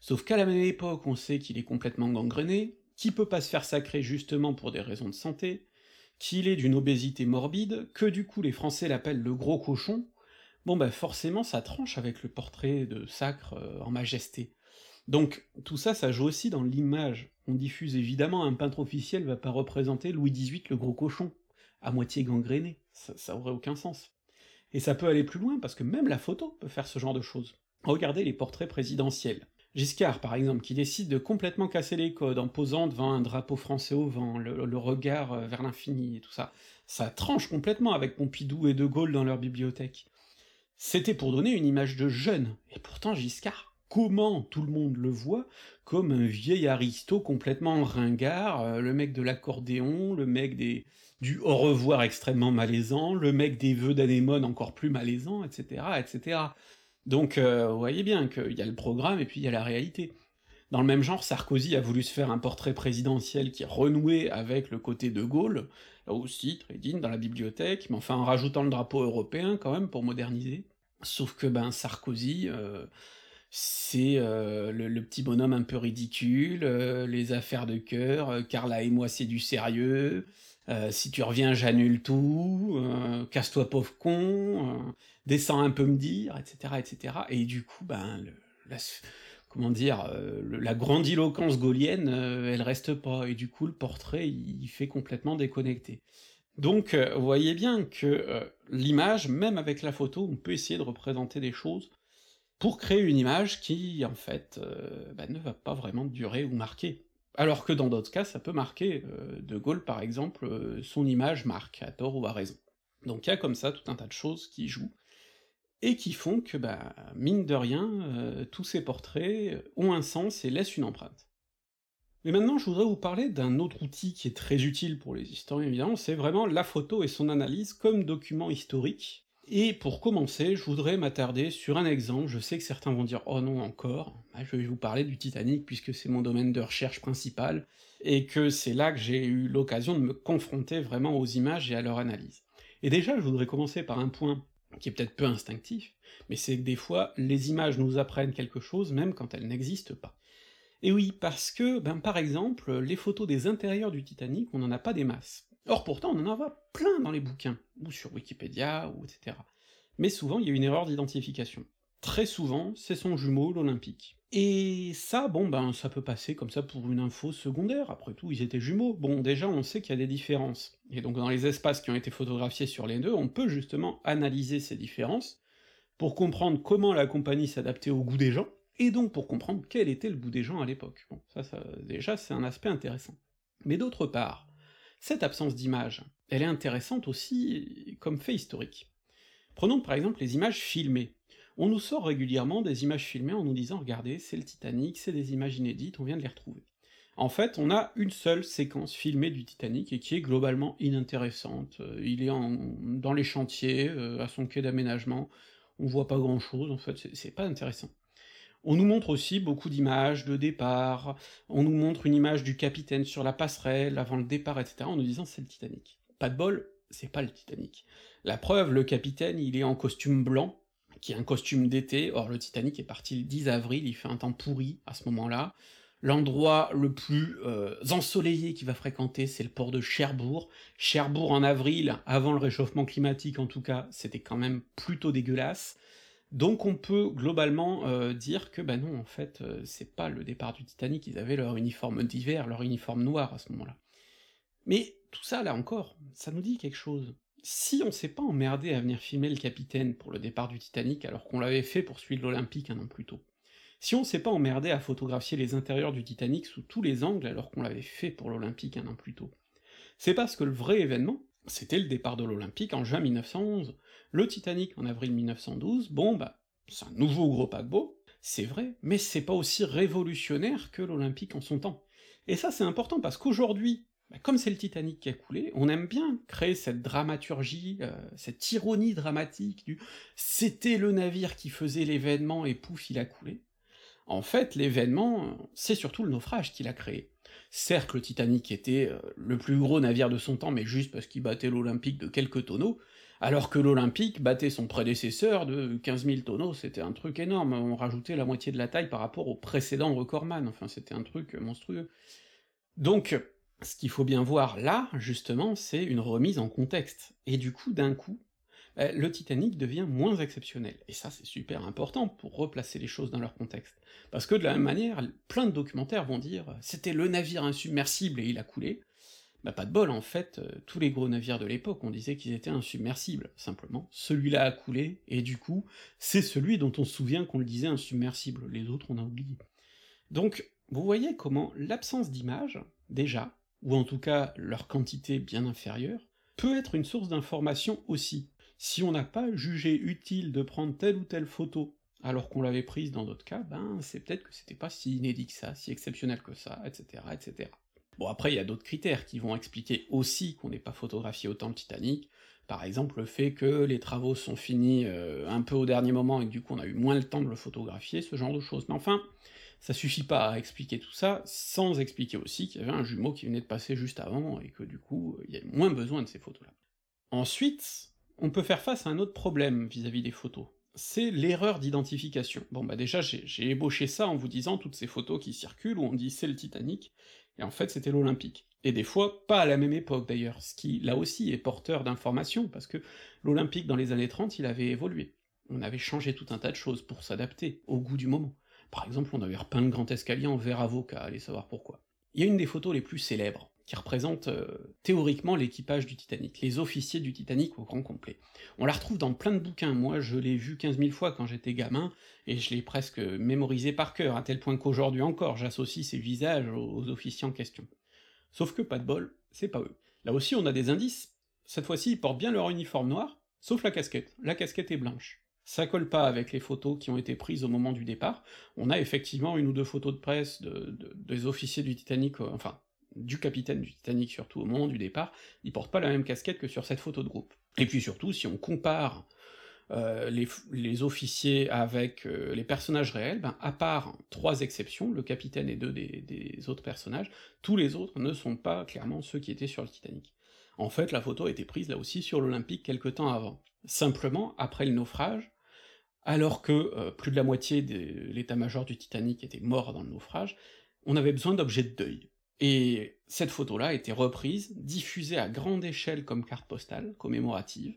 Sauf qu'à la même époque, on sait qu'il est complètement gangréné, qu'il peut pas se faire sacrer justement pour des raisons de santé, qu'il est d'une obésité morbide, que du coup les Français l'appellent le gros cochon, bon bah forcément ça tranche avec le portrait de Sacre euh, en majesté. Donc tout ça, ça joue aussi dans l'image. On diffuse évidemment, un peintre officiel va pas représenter Louis XVIII le gros cochon, à moitié gangréné, ça aurait aucun sens. Et ça peut aller plus loin, parce que même la photo peut faire ce genre de choses. Regardez les portraits présidentiels. Giscard, par exemple, qui décide de complètement casser les codes en posant devant un drapeau français au vent, le, regard euh, vers l'infini et tout ça, ça tranche complètement avec Pompidou et De Gaulle dans leur bibliothèque. C'était pour donner une image de jeune, et pourtant Giscard, comment tout le monde le voit, comme un vieil aristo complètement ringard, euh, le mec de l'accordéon, le mec des du au revoir extrêmement malaisant, le mec des vœux d'anémone encore plus malaisant, etc., etc. Donc euh, vous voyez bien qu'il y a le programme et puis il y a la réalité. Dans le même genre, Sarkozy a voulu se faire un portrait présidentiel qui renouait avec le côté de Gaulle, là aussi, très digne, dans la bibliothèque, mais enfin en rajoutant le drapeau européen quand même pour moderniser. Sauf que ben Sarkozy, euh, c'est euh, le, petit bonhomme un peu ridicule, les affaires de cœur, Carla et moi c'est du sérieux, si tu reviens j'annule tout, casse-toi pauvre con, descends un peu me dire, etc., etc. Et du coup, ben, la, comment dire, euh, la grandiloquence gaulienne, euh, elle reste pas, et du coup, le portrait, il, fait complètement déconnecté. Donc, euh, vous voyez bien que l'image, même avec la photo, on peut essayer de représenter des choses pour créer une image qui, en fait, ben, ne va pas vraiment durer ou marquer. Alors que dans d'autres cas, ça peut marquer. de Gaulle, par exemple, son image marque, à tort ou à raison. Donc il y a comme ça tout un tas de choses qui jouent, et qui font que, bah, mine de rien, euh, tous ces portraits ont un sens et laissent une empreinte. Mais maintenant, je voudrais vous parler d'un autre outil qui est très utile pour les historiens, évidemment, c'est vraiment la photo et son analyse comme document historique. Et pour commencer, je voudrais m'attarder sur un exemple, je sais que certains vont dire « Oh non, encore bah, Je vais vous parler du Titanic, puisque c'est mon domaine de recherche principal, et que c'est là que j'ai eu l'occasion de me confronter vraiment aux images et à leur analyse. Et déjà, je voudrais commencer par un point qui est peut-être peu instinctif, mais c'est que des fois, les images nous apprennent quelque chose même quand elles n'existent pas. Et oui, parce que, ben par exemple, les photos des intérieurs du Titanic, on n'en a pas des masses. Or pourtant, on en voit plein dans les bouquins, ou sur Wikipédia, ou etc. Mais souvent, il y a une erreur d'identification. Très souvent, c'est son jumeau, l'Olympique. Et ça, bon ben, ça peut passer comme ça pour une info secondaire, après tout, ils étaient jumeaux. Bon, déjà, on sait qu'il y a des différences. Et donc dans les espaces qui ont été photographiés sur les deux, on peut justement analyser ces différences, pour comprendre comment la compagnie s'adaptait au goût des gens, et donc pour comprendre quel était le bout des gens à l'époque. Bon, ça, ça déjà, c'est un aspect intéressant. Mais d'autre part, cette absence d'image, elle est intéressante aussi comme fait historique. Prenons par exemple les images filmées. On nous sort régulièrement des images filmées en nous disant regardez, c'est le Titanic, c'est des images inédites, on vient de les retrouver. En fait, on a une seule séquence filmée du Titanic et qui est globalement inintéressante. Euh, il est dans les chantiers, euh, à son quai d'aménagement, on voit pas grand chose, en fait, c'est pas intéressant. On nous montre aussi beaucoup d'images de départ, on nous montre une image du capitaine sur la passerelle avant le départ, etc., en nous disant c'est le Titanic. Pas de bol, c'est pas le Titanic. La preuve, le capitaine, il est en costume blanc, qui est un costume d'été, or le Titanic est parti le 10 avril, il fait un temps pourri à ce moment-là, L'endroit le plus euh, ensoleillé qu'il va fréquenter, c'est le port de Cherbourg. Cherbourg en avril, avant le réchauffement climatique en tout cas, c'était quand même plutôt dégueulasse. Donc on peut globalement euh, dire que bah non, en fait, euh, c'est pas le départ du Titanic, ils avaient leur uniforme d'hiver, leur uniforme noir à ce moment-là. Mais tout ça, là encore, ça nous dit quelque chose. Si on s'est pas emmerdé à venir filmer le capitaine pour le départ du Titanic alors qu'on l'avait fait pour suivre l'Olympique un an plus tôt, si on s'est pas emmerdé à photographier les intérieurs du Titanic sous tous les angles alors qu'on l'avait fait pour l'Olympique un an plus tôt, c'est parce que le vrai événement, c'était le départ de l'Olympique en juin 1911. Le Titanic en avril 1912, bon bah, c'est un nouveau gros paquebot, c'est vrai, mais c'est pas aussi révolutionnaire que l'Olympique en son temps. Et ça c'est important parce qu'aujourd'hui, bah, comme c'est le Titanic qui a coulé, on aime bien créer cette dramaturgie, euh, cette ironie dramatique du c'était le navire qui faisait l'événement et pouf, il a coulé. En fait, l'événement, c'est surtout le naufrage qui l'a créé. Certes, le Titanic était euh, le plus gros navire de son temps, mais juste parce qu'il battait l'Olympique de quelques tonneaux, alors que l'Olympique battait son prédécesseur de 15 000 tonneaux, c'était un truc énorme, on rajoutait la moitié de la taille par rapport au précédent recordman, enfin c'était un truc monstrueux. Donc, ce qu'il faut bien voir là, justement, c'est une remise en contexte, et du coup, d'un coup, euh, le Titanic devient moins exceptionnel. Et ça, c'est super important pour replacer les choses dans leur contexte. Parce que de la même manière, plein de documentaires vont dire « c'était le navire insubmersible et il a coulé », bah pas de bol, en fait, euh, tous les gros navires de l'époque, on disait qu'ils étaient insubmersibles, simplement. Celui-là a coulé, et du coup, c'est celui dont on se souvient qu'on le disait insubmersible, les autres on a oublié. Donc, vous voyez comment l'absence d'image, déjà, ou en tout cas leur quantité bien inférieure, peut être une source d'information aussi, si on n'a pas jugé utile de prendre telle ou telle photo alors qu'on l'avait prise dans d'autres cas, ben c'est peut-être que c'était pas si inédit que ça, si exceptionnel que ça, etc., etc. Bon après il y a d'autres critères qui vont expliquer aussi qu'on n'ait pas photographié autant le Titanic, par exemple le fait que les travaux sont finis euh, un peu au dernier moment et que du coup on a eu moins le temps de le photographier, ce genre de choses. Mais enfin, ça suffit pas à expliquer tout ça, sans expliquer aussi qu'il y avait un jumeau qui venait de passer juste avant, et que du coup, il y a moins besoin de ces photos-là. Ensuite, on peut faire face à un autre problème vis-à-vis des photos. C'est l'erreur d'identification. Bon bah déjà j'ai ébauché ça en vous disant toutes ces photos qui circulent où on dit c'est le Titanic, et en fait c'était l'Olympique. Et des fois, pas à la même époque d'ailleurs, ce qui là aussi est porteur d'informations, parce que l'Olympique dans les années 30 il avait évolué. On avait changé tout un tas de choses pour s'adapter au goût du moment. Par exemple, on avait repeint le grand escalier en verre avocat, allez savoir pourquoi. Il y a une des photos les plus célèbres, qui représente euh, théoriquement l'équipage du Titanic, les officiers du Titanic au grand complet. On la retrouve dans plein de bouquins, moi je l'ai vu 15 000 fois quand j'étais gamin, et je l'ai presque mémorisé par cœur, à tel point qu'aujourd'hui encore j'associe ces visages aux officiers en question. Sauf que pas de bol, c'est pas eux. Là aussi on a des indices, cette fois-ci ils portent bien leur uniforme noir, sauf la casquette, la casquette est blanche. Ça colle pas avec les photos qui ont été prises au moment du départ, on a effectivement une ou deux photos de presse de, des officiers du Titanic, euh, enfin du capitaine du Titanic surtout au moment du départ, il porte pas la même casquette que sur cette photo de groupe. Et puis surtout, si on compare euh, les, officiers avec euh, les personnages réels, ben, à part trois exceptions, le capitaine et deux des, autres personnages, tous les autres ne sont pas clairement ceux qui étaient sur le Titanic. En fait, la photo a été prise là aussi sur l'Olympique quelque temps avant. Simplement, après le naufrage, alors que euh, plus de la moitié de l'état-major du Titanic était mort dans le naufrage, on avait besoin d'objets de deuil. Et cette photo-là a été reprise, diffusée à grande échelle comme carte postale, commémorative,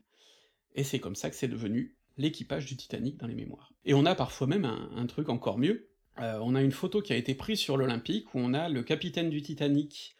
et c'est comme ça que c'est devenu l'équipage du Titanic dans les mémoires. Et on a parfois même un, truc encore mieux, euh, on a une photo qui a été prise sur l'Olympique, où on a le capitaine du Titanic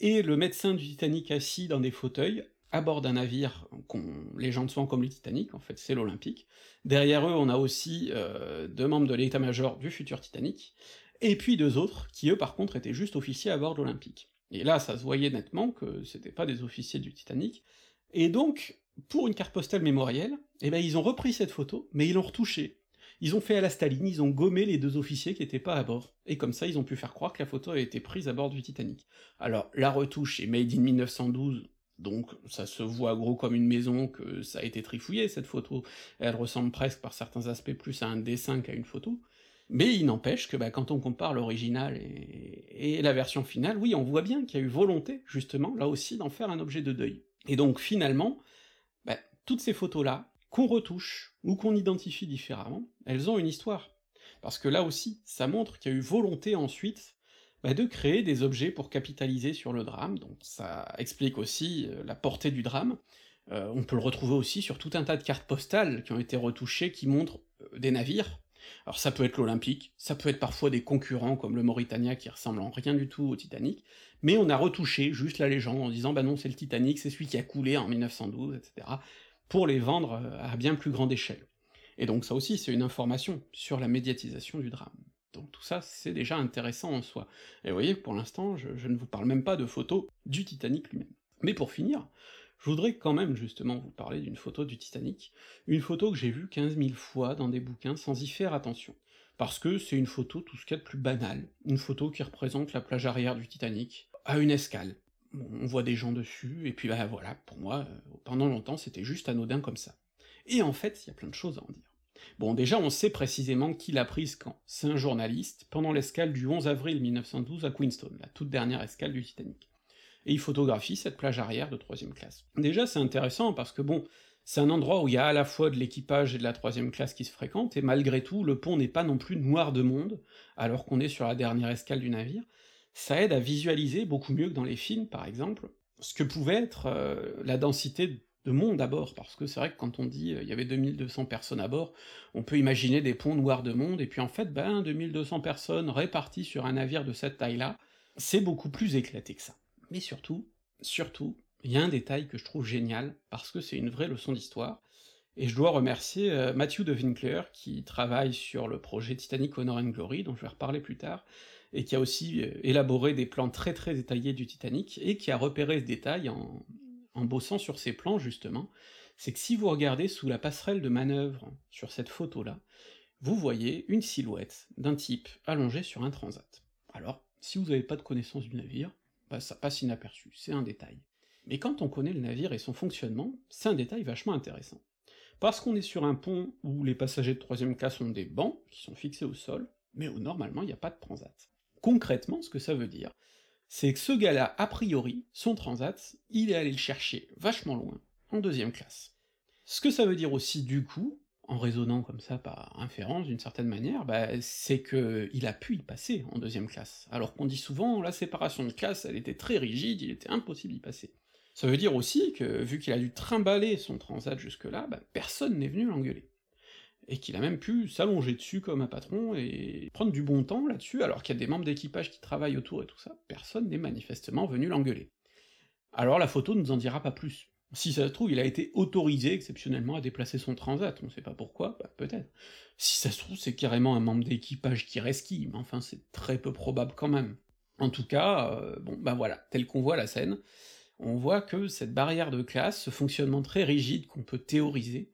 et le médecin du Titanic assis dans des fauteuils, à bord d'un navire, qu'on les gens soient comme le Titanic, en fait, c'est l'Olympique. Derrière eux, on a aussi euh, deux membres de l'état-major du futur Titanic, et puis deux autres, qui eux par contre étaient juste officiers à bord de l'Olympique. Et là, ça se voyait nettement que c'était pas des officiers du Titanic, et donc, pour une carte postale mémorielle, eh ben ils ont repris cette photo, mais ils l'ont retouchée. Ils ont fait à la Staline, ils ont gommé les deux officiers qui étaient pas à bord, et comme ça ils ont pu faire croire que la photo a été prise à bord du Titanic. Alors, la retouche est made in 1912, donc ça se voit gros comme une maison que ça a été trifouillé cette photo, elle ressemble presque par certains aspects plus à un dessin qu'à une photo, mais il n'empêche que bah, quand on compare l'original et... la version finale, oui, on voit bien qu'il y a eu volonté, justement, là aussi, d'en faire un objet de deuil. Et donc finalement, bah, toutes ces photos-là, qu'on retouche, ou qu'on identifie différemment, elles ont une histoire. Parce que là aussi, ça montre qu'il y a eu volonté ensuite bah, de créer des objets pour capitaliser sur le drame, donc ça explique aussi euh, la portée du drame. Euh, on peut le retrouver aussi sur tout un tas de cartes postales qui ont été retouchées, qui montrent euh, des navires, alors ça peut être l'Olympique, ça peut être parfois des concurrents comme le Mauritania qui ressemble en rien du tout au Titanic, mais on a retouché juste la légende en disant bah non c'est le Titanic, c'est celui qui a coulé en 1912, etc., pour les vendre euh, à bien plus grande échelle. Et donc ça aussi c'est une information sur la médiatisation du drame. Donc tout ça c'est déjà intéressant en soi. Et vous voyez, pour l'instant je, je ne vous parle même pas de photos du Titanic lui-même. Mais pour finir, je voudrais quand même justement vous parler d'une photo du Titanic, une photo que j'ai vue 15 000 fois dans des bouquins sans y faire attention, parce que c'est une photo tout ce qu'il y a de plus banal, une photo qui représente la plage arrière du Titanic, à une escale. on voit des gens dessus, et puis bah voilà, pour moi, euh, pendant longtemps c'était juste anodin comme ça. Et en fait, il y a plein de choses à en dire. Bon, déjà, on sait précisément qui l'a prise quand. C'est un journaliste, pendant l'escale du 11 avril 1912 à Queenstown, la toute dernière escale du Titanic et il photographie cette plage arrière de troisième classe. Déjà, c'est intéressant parce que bon, c'est un endroit où il y a à la fois de l'équipage et de la troisième classe qui se fréquentent, et malgré tout, le pont n'est pas non plus noir de monde, alors qu'on est sur la dernière escale du navire. Ça aide à visualiser beaucoup mieux que dans les films, par exemple, ce que pouvait être euh, la densité de monde à bord, parce que c'est vrai que quand on dit euh, il y avait 2200 personnes à bord, on peut imaginer des ponts noirs de monde, et puis en fait, ben, 2200 personnes réparties sur un navire de cette taille-là, c'est beaucoup plus éclaté que ça. Mais surtout, surtout, il y a un détail que je trouve génial, parce que c'est une vraie leçon d'histoire, et je dois remercier euh, Matthew de Winkler, qui travaille sur le projet Titanic Honor and Glory, dont je vais reparler plus tard, et qui a aussi euh, élaboré des plans très très détaillés du Titanic, et qui a repéré ce détail en, en bossant sur ces plans, justement, c'est que si vous regardez sous la passerelle de manœuvre sur cette photo-là, vous voyez une silhouette d'un type allongé sur un transat. Alors, si vous n'avez pas de connaissance du navire, bah, ça passe inaperçu, c'est un détail. Mais quand on connaît le navire et son fonctionnement, c'est un détail vachement intéressant. Parce qu'on est sur un pont où les passagers de troisième classe ont des bancs qui sont fixés au sol, mais où normalement il n'y a pas de transat. Concrètement, ce que ça veut dire, c'est que ce gars-là, a priori, son transat, il est allé le chercher vachement loin, en deuxième classe. Ce que ça veut dire aussi, du coup, en raisonnant comme ça par inférence d'une certaine manière, bah, c'est que il a pu y passer en deuxième classe. Alors qu'on dit souvent, la séparation de classe, elle était très rigide, il était impossible d'y passer. Ça veut dire aussi que, vu qu'il a dû trimballer son transat jusque-là, bah, personne n'est venu l'engueuler. Et qu'il a même pu s'allonger dessus comme un patron et prendre du bon temps là-dessus, alors qu'il y a des membres d'équipage qui travaillent autour et tout ça, personne n'est manifestement venu l'engueuler. Alors la photo ne nous en dira pas plus, si ça se trouve, il a été autorisé exceptionnellement à déplacer son transat, on sait pas pourquoi, bah, peut-être. Si ça se trouve, c'est carrément un membre d'équipage qui resquille, mais enfin c'est très peu probable quand même. En tout cas, euh, bon bah voilà, tel qu'on voit la scène, on voit que cette barrière de classe, ce fonctionnement très rigide qu'on peut théoriser,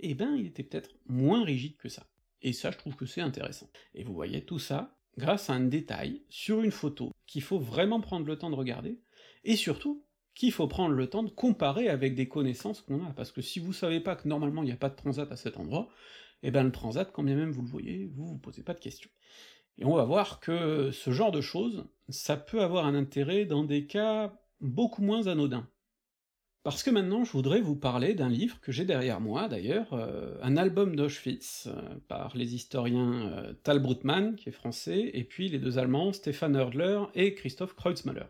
eh ben il était peut-être moins rigide que ça. Et ça, je trouve que c'est intéressant. Et vous voyez tout ça grâce à un détail sur une photo qu'il faut vraiment prendre le temps de regarder, et surtout qu'il faut prendre le temps de comparer avec des connaissances qu'on a, parce que si vous savez pas que normalement il n'y a pas de transat à cet endroit, eh ben le transat, quand bien même vous le voyez, vous vous posez pas de questions. Et on va voir que ce genre de choses, ça peut avoir un intérêt dans des cas beaucoup moins anodins. Parce que maintenant je voudrais vous parler d'un livre que j'ai derrière moi d'ailleurs, euh, un album d'Auschwitz, euh, par les historiens euh, Tal Brutmann, qui est français, et puis les deux Allemands, Stefan Herdler et Christoph Kreutzmüller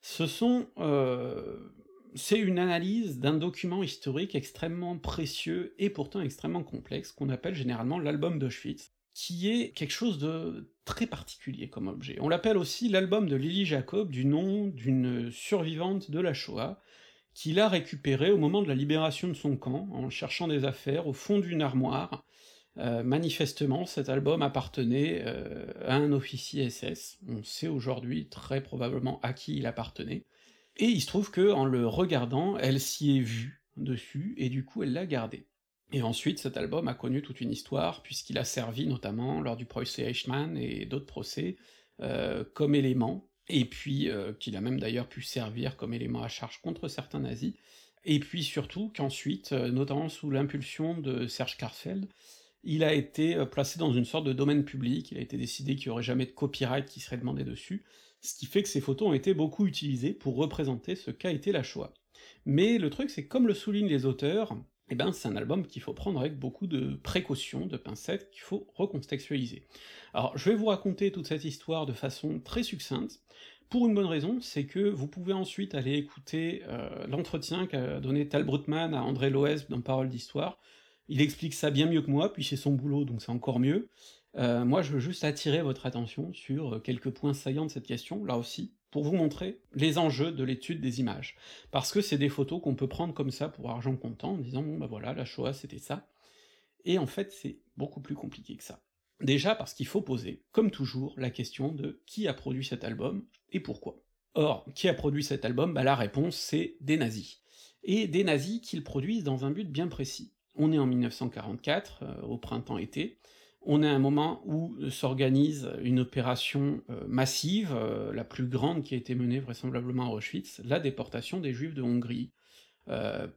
ce sont... Euh, c'est une analyse d'un document historique extrêmement précieux et pourtant extrêmement complexe, qu'on appelle généralement l'album d'Auschwitz, qui est quelque chose de très particulier comme objet. On l'appelle aussi l'album de Lily Jacob, du nom d'une survivante de la Shoah, qu'il a récupéré au moment de la libération de son camp, en cherchant des affaires au fond d'une armoire. Euh, manifestement, cet album appartenait euh, à un officier SS, on sait aujourd'hui très probablement à qui il appartenait, et il se trouve que en le regardant, elle s'y est vue dessus, et du coup elle l'a gardé. Et ensuite, cet album a connu toute une histoire, puisqu'il a servi notamment lors du procès Eichmann et d'autres procès, euh, comme élément, et puis qu'il a même d'ailleurs pu servir comme élément à charge contre certains nazis, et puis surtout qu'ensuite, notamment sous l'impulsion de Serge Karfeld, il a été placé dans une sorte de domaine public, il a été décidé qu'il n'y aurait jamais de copyright qui serait demandé dessus, ce qui fait que ces photos ont été beaucoup utilisées pour représenter ce qu'a été la Shoah. Mais le truc, c'est comme le soulignent les auteurs, eh ben c'est un album qu'il faut prendre avec beaucoup de précautions, de pincettes, qu'il faut recontextualiser. Alors je vais vous raconter toute cette histoire de façon très succincte, pour une bonne raison, c'est que vous pouvez ensuite aller écouter euh, l'entretien qu'a donné Tal Brutman à André Loès dans Parole d'Histoire, il explique ça bien mieux que moi, puis c'est son boulot, donc c'est encore mieux. Euh, moi je veux juste attirer votre attention sur quelques points saillants de cette question, là aussi, pour vous montrer les enjeux de l'étude des images. Parce que c'est des photos qu'on peut prendre comme ça pour argent comptant, en disant bon bah voilà, la Shoah c'était ça. Et en fait c'est beaucoup plus compliqué que ça. Déjà parce qu'il faut poser, comme toujours, la question de qui a produit cet album et pourquoi. Or, qui a produit cet album? Bah la réponse c'est des nazis. Et des nazis qu'ils produisent dans un but bien précis. On est en 1944, euh, au printemps-été, on est à un moment où s'organise une opération euh, massive, euh, la plus grande qui a été menée vraisemblablement à Auschwitz, la déportation des juifs de Hongrie.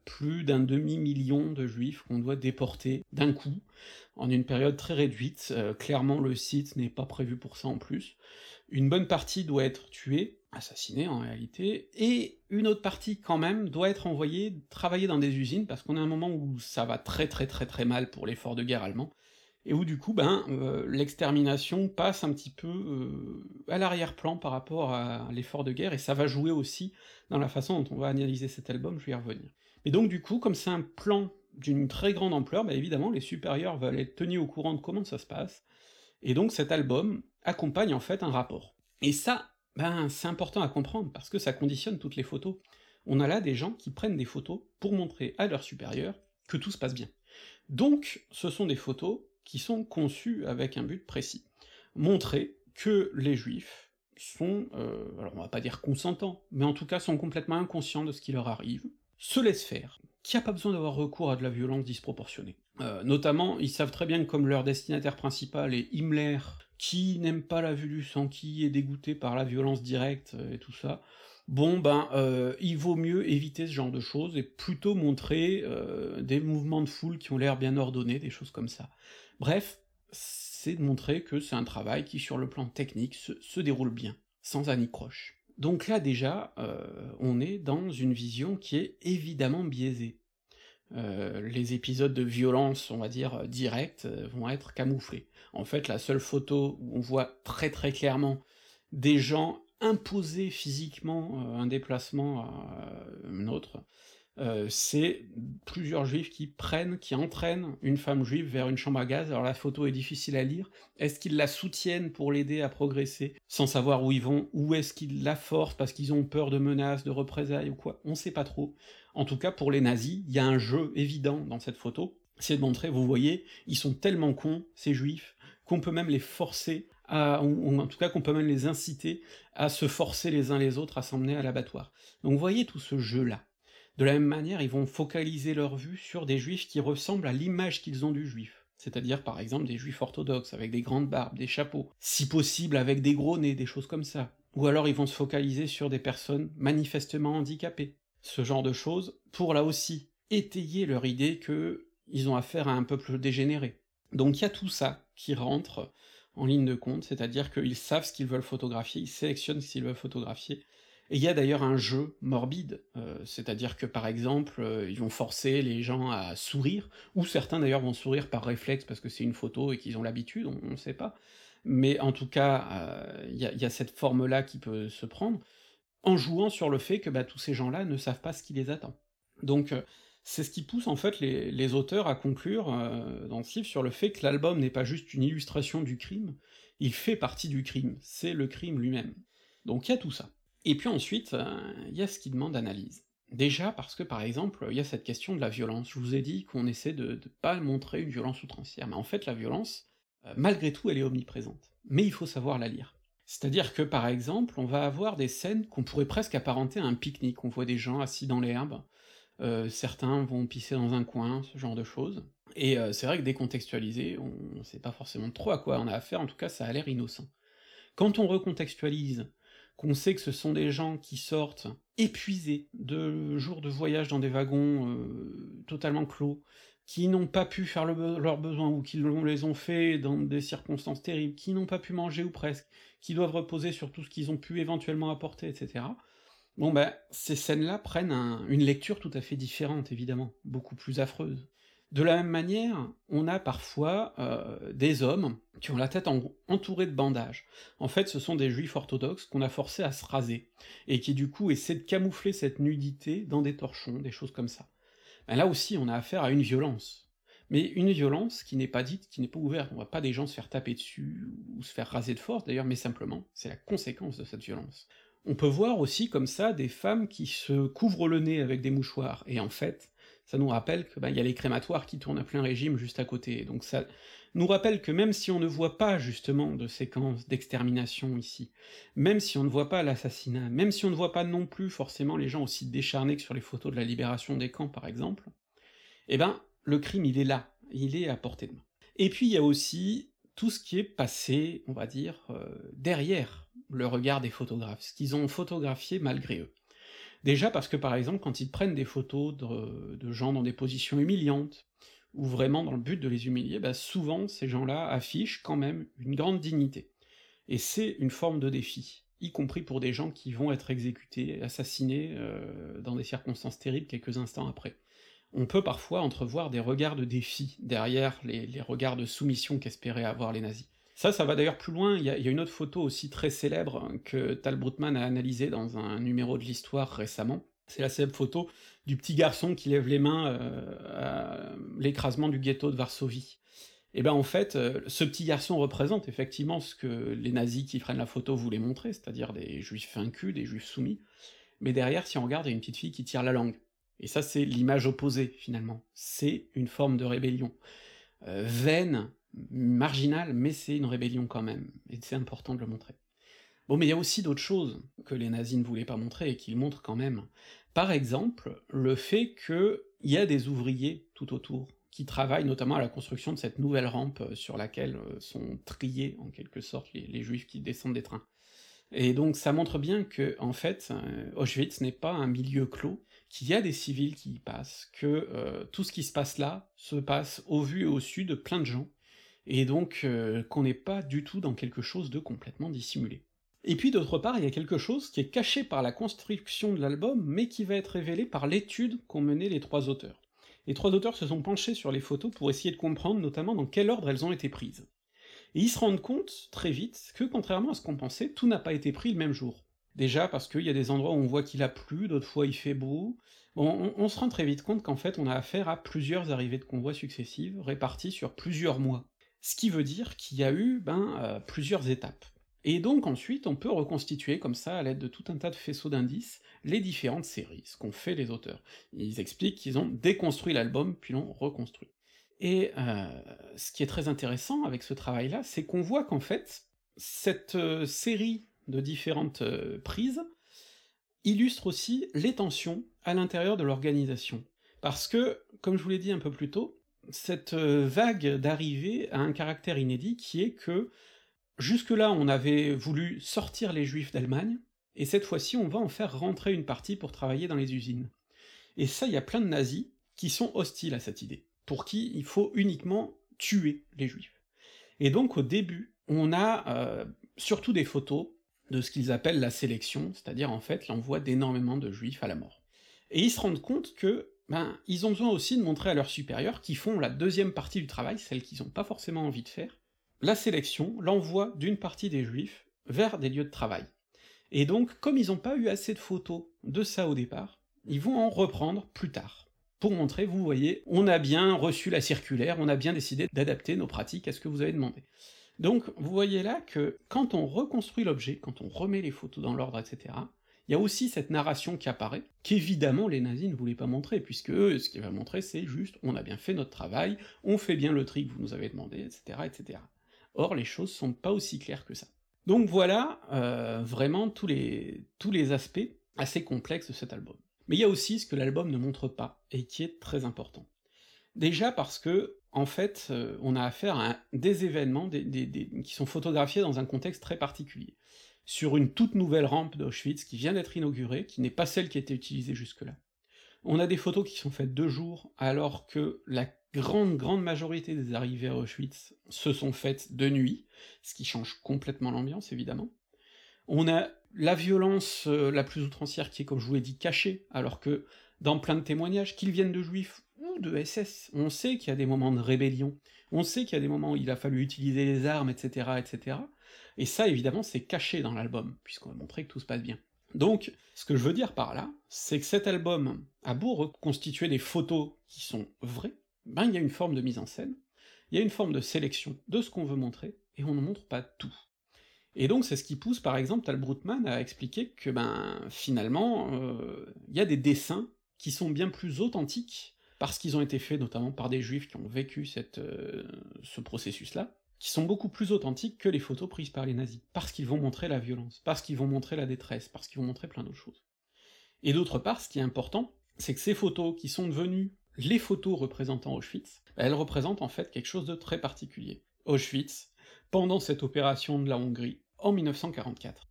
Plus d'un demi-million de juifs qu'on doit déporter d'un coup, en une période très réduite, clairement le site n'est pas prévu pour ça en plus. Une bonne partie doit être tuée, assassinée en réalité, et une autre partie quand même doit être envoyée travailler dans des usines, parce qu'on a un moment où ça va très très très très mal pour l'effort de guerre allemand, et où du coup, ben, euh, l'extermination passe un petit peu euh, à l'arrière-plan par rapport à l'effort de guerre, et ça va jouer aussi dans la façon dont on va analyser cet album, je vais y revenir. Et donc du coup, comme c'est un plan d'une très grande ampleur, ben évidemment, les supérieurs veulent être tenus au courant de comment ça se passe, et donc cet album accompagne en fait un rapport. Et ça, ben, c'est important à comprendre, parce que ça conditionne toutes les photos. On a là des gens qui prennent des photos pour montrer à leurs supérieurs que tout se passe bien. Donc, ce sont des photos qui sont conçus avec un but précis. Montrer que les juifs sont, euh, alors on va pas dire consentants, mais en tout cas sont complètement inconscients de ce qui leur arrive, se laissent faire, qui a pas besoin d'avoir recours à de la violence disproportionnée. Euh, notamment, ils savent très bien que comme leur destinataire principal est Himmler, qui n'aime pas la vue du sang, qui est dégoûté par la violence directe euh, et tout ça, bon ben euh, il vaut mieux éviter ce genre de choses et plutôt montrer des mouvements de foule qui ont l'air bien ordonnés, des choses comme ça. Bref, c'est de montrer que c'est un travail qui, sur le plan technique, se, déroule bien, sans anicroche. Donc là déjà, on est dans une vision qui est évidemment biaisée. Euh, les épisodes de violence, on va dire, directs, euh, vont être camouflés. En fait, la seule photo où on voit très très clairement des gens imposer physiquement un déplacement à un autre, euh, c'est plusieurs juifs qui prennent, qui entraînent une femme juive vers une chambre à gaz, alors la photo est difficile à lire, est-ce qu'ils la soutiennent pour l'aider à progresser, sans savoir où ils vont, ou est-ce qu'ils la forcent parce qu'ils ont peur de menaces, de représailles ou quoi, on sait pas trop. En tout cas, pour les nazis, il y a un jeu évident dans cette photo, c'est de montrer, vous voyez, ils sont tellement cons, ces juifs, qu'on peut même les forcer à, ou en tout cas qu'on peut même les inciter à se forcer les uns les autres à s'emmener à l'abattoir. Donc vous voyez tout ce jeu-là. De la même manière, ils vont focaliser leur vue sur des juifs qui ressemblent à l'image qu'ils ont du juif. C'est-à-dire par exemple des juifs orthodoxes, avec des grandes barbes, des chapeaux, si possible avec des gros nez, des choses comme ça. Ou alors ils vont se focaliser sur des personnes manifestement handicapées. Ce genre de choses, pour là aussi étayer leur idée que ils ont affaire à un peuple dégénéré. Donc il y a tout ça qui rentre en ligne de compte, c'est-à-dire qu'ils savent ce qu'ils veulent photographier, ils sélectionnent ce qu'ils veulent photographier, et il y a d'ailleurs un jeu morbide, euh, c'est-à-dire que par exemple, euh, ils vont forcer les gens à sourire, ou certains d'ailleurs vont sourire par réflexe parce que c'est une photo et qu'ils ont l'habitude, on ne sait pas. Mais en tout cas, euh, il y, a cette forme-là qui peut se prendre, en jouant sur le fait que bah, tous ces gens-là ne savent pas ce qui les attend. Donc c'est ce qui pousse en fait les, auteurs à conclure dans le livre sur le fait que l'album n'est pas juste une illustration du crime, il fait partie du crime, c'est le crime lui-même. Donc il y a tout ça. Et puis ensuite, il euh, y a ce qui demande analyse. Déjà parce que, par exemple, il y a cette question de la violence. Je vous ai dit qu'on essaie de de pas montrer une violence outrancière, mais en fait la violence, heu, malgré tout, elle est omniprésente. Mais il faut savoir la lire. C'est-à-dire que, par exemple, on va avoir des scènes qu'on pourrait presque apparenter à un pique-nique. On voit des gens assis dans l'herbe, heu, certains vont pisser dans un coin, ce genre de choses, et c'est vrai que décontextualisé, on sait pas forcément trop à quoi on a affaire, en tout cas ça a l'air innocent. Quand on recontextualise, qu'on sait que ce sont des gens qui sortent épuisés de jours de voyage dans des wagons, heu, totalement clos, qui n'ont pas pu faire leurs besoins ou qui les ont fait dans des circonstances terribles, qui n'ont pas pu manger ou presque, qui doivent reposer sur tout ce qu'ils ont pu éventuellement apporter et cetera. Bon bah, ces scènes-là prennent un une lecture tout à fait différente évidemment, beaucoup plus affreuse. De la même manière, on a parfois, heu, des hommes qui ont la tête en entourée de bandages. En fait, ce sont des juifs orthodoxes qu'on a forcés à se raser, et qui du coup essaient de camoufler cette nudité dans des torchons, des choses comme ça. Bah là aussi, on a affaire à une violence, mais une violence qui n'est pas dite, qui n'est pas ouverte. On voit pas des gens se faire taper dessus ou se faire raser de force d'ailleurs, mais simplement, c'est la conséquence de cette violence. On peut voir aussi comme ça des femmes qui se couvrent le nez avec des mouchoirs, et en fait, ça nous rappelle que, il y a les crématoires qui tournent à plein régime juste à côté, donc ça nous rappelle que même si on ne voit pas justement de séquences d'extermination ici, même si on ne voit pas l'assassinat, même si on ne voit pas non plus forcément les gens aussi décharnés que sur les photos de la libération des camps par exemple, eh ben, le crime il est là, il est à portée de main. Et puis il y a aussi tout ce qui est passé, on va dire, heu, derrière le regard des photographes, ce qu'ils ont photographié malgré eux. Déjà parce que, par exemple, quand ils prennent des photos de gens dans des positions humiliantes, ou vraiment dans le but de les humilier, bah souvent ces gens-là affichent quand même une grande dignité. Et c'est une forme de défi, y compris pour des gens qui vont être exécutés, assassinés, heu, dans des circonstances terribles quelques instants après. On peut parfois entrevoir des regards de défi derrière les regards de soumission qu'espéraient avoir les nazis. Ça, ça va d'ailleurs plus loin, il y a une autre photo aussi très célèbre que Tal Brutman a analysée dans un numéro de l'Histoire récemment, c'est la célèbre photo du petit garçon qui lève les mains, heu, à l'écrasement du ghetto de Varsovie. Et ben en fait, heu, ce petit garçon représente effectivement ce que les nazis qui prennent la photo voulaient montrer, c'est-à-dire des juifs vaincus, des juifs soumis, mais derrière, si on regarde, il y a une petite fille qui tire la langue. Et ça, c'est l'image opposée, finalement. C'est une forme de rébellion. Heu, vaine, marginale, mais c'est une rébellion quand même, et c'est important de le montrer. Bon, mais il y a aussi d'autres choses que les nazis ne voulaient pas montrer et qu'ils montrent quand même. Par exemple, le fait qu'il y a des ouvriers tout autour, qui travaillent notamment à la construction de cette nouvelle rampe, sur laquelle, heu, sont triés en quelque sorte les juifs qui descendent des trains. Et donc ça montre bien que, en fait, heu, Auschwitz n'est pas un milieu clos, qu'il y a des civils qui y passent, que, heu, tout ce qui se passe là, se passe au vu et au su de plein de gens, et donc heu, qu'on n'est pas du tout dans quelque chose de complètement dissimulé. Et puis d'autre part, il y a quelque chose qui est caché par la construction de l'album, mais qui va être révélé par l'étude qu'ont menée les 3 auteurs. Les 3 auteurs se sont penchés sur les photos pour essayer de comprendre notamment dans quel ordre elles ont été prises. Et ils se rendent compte, très vite, que contrairement à ce qu'on pensait, tout n'a pas été pris le même jour. Déjà parce qu'il y a des endroits où on voit qu'il a plu, d'autres fois il fait beau. On on se rend très vite compte qu'en fait on a affaire à plusieurs arrivées de convois successives, réparties sur plusieurs mois. Ce qui veut dire qu'il y a eu, ben, heu, plusieurs étapes. Et donc ensuite, on peut reconstituer comme ça, à l'aide de tout un tas de faisceaux d'indices, les différentes séries, ce qu'ont fait les auteurs. Ils expliquent qu'ils ont déconstruit l'album, puis l'ont reconstruit. Et heu, ce qui est très intéressant avec ce travail-là, c'est qu'on voit qu'en fait, cette, heu, série de différentes, prises, illustre aussi les tensions à l'intérieur de l'organisation. Parce que, comme je vous l'ai dit un peu plus tôt, cette, heu, vague d'arrivées a un caractère inédit qui est que, jusque-là, on avait voulu sortir les juifs d'Allemagne, et cette fois-ci, on va en faire rentrer une partie pour travailler dans les usines. Et ça, il y a plein de nazis qui sont hostiles à cette idée, pour qui il faut uniquement tuer les juifs. Et donc au début, on a, heu, surtout des photos de ce qu'ils appellent la sélection, c'est-à-dire en fait l'envoi d'énormément de juifs à la mort. Et ils se rendent compte que, ben, ils ont besoin aussi de montrer à leurs supérieurs, qui font la 2e partie du travail, celle qu'ils ont pas forcément envie de faire, la sélection, l'envoi d'une partie des juifs vers des lieux de travail. Et donc, comme ils ont pas eu assez de photos de ça au départ, ils vont en reprendre plus tard. Pour montrer, vous voyez, on a bien reçu la circulaire, on a bien décidé d'adapter nos pratiques à ce que vous avez demandé. Donc, vous voyez là que, quand on reconstruit l'objet, quand on remet les photos dans l'ordre, etc., il y a aussi cette narration qui apparaît, qu'évidemment les nazis ne voulaient pas montrer, puisque eux, ce qu'ils veulent montrer, c'est juste « on a bien fait notre travail, on fait bien le tri que vous nous avez demandé, etc., etc. » Or, les choses sont pas aussi claires que ça. Donc voilà, euh, vraiment tous les, tous les aspects assez complexes de cet album. Mais il y a aussi ce que l'album ne montre pas, et qui est très important. Déjà parce que, en fait, euh, on a affaire à des événements qui sont photographiés dans un contexte très particulier. Sur une toute nouvelle rampe d'Auschwitz qui vient d'être inaugurée, qui n'est pas celle qui a été utilisée jusque-là. On a des photos qui sont faites deux jours, alors que la grande, grande majorité des arrivées à Auschwitz se sont faites de nuit, ce qui change complètement l'ambiance, évidemment. On a la violence euh, la plus outrancière qui est, comme je vous l'ai dit, cachée, alors que dans plein de témoignages, qu'ils viennent de juifs ou de SS, on sait qu'il y a des moments de rébellion, on sait qu'il y a des moments où il a fallu utiliser les armes, etc., etc., et ça, évidemment, c'est caché dans l'album, puisqu'on va montrer que tout se passe bien. Donc, ce que je veux dire par là, c'est que cet album a beau reconstituer des photos qui sont vraies, ben il y a une forme de mise en scène, il y a une forme de sélection de ce qu'on veut montrer, et on ne montre pas tout. Et donc c'est ce qui pousse par exemple Tal Brutman à expliquer que ben finalement euh, il y a des dessins qui sont bien plus authentiques, parce qu'ils ont été faits notamment par des juifs qui ont vécu euh, ce processus-là, qui sont beaucoup plus authentiques que les photos prises par les nazis, parce qu'ils vont montrer la violence, parce qu'ils vont montrer la détresse, parce qu'ils vont montrer plein d'autres choses. Et d'autre part, ce qui est important, c'est que ces photos qui sont devenues les photos représentant Auschwitz, elles représentent en fait quelque chose de très particulier. Auschwitz, pendant cette opération de la Hongrie, en 1944.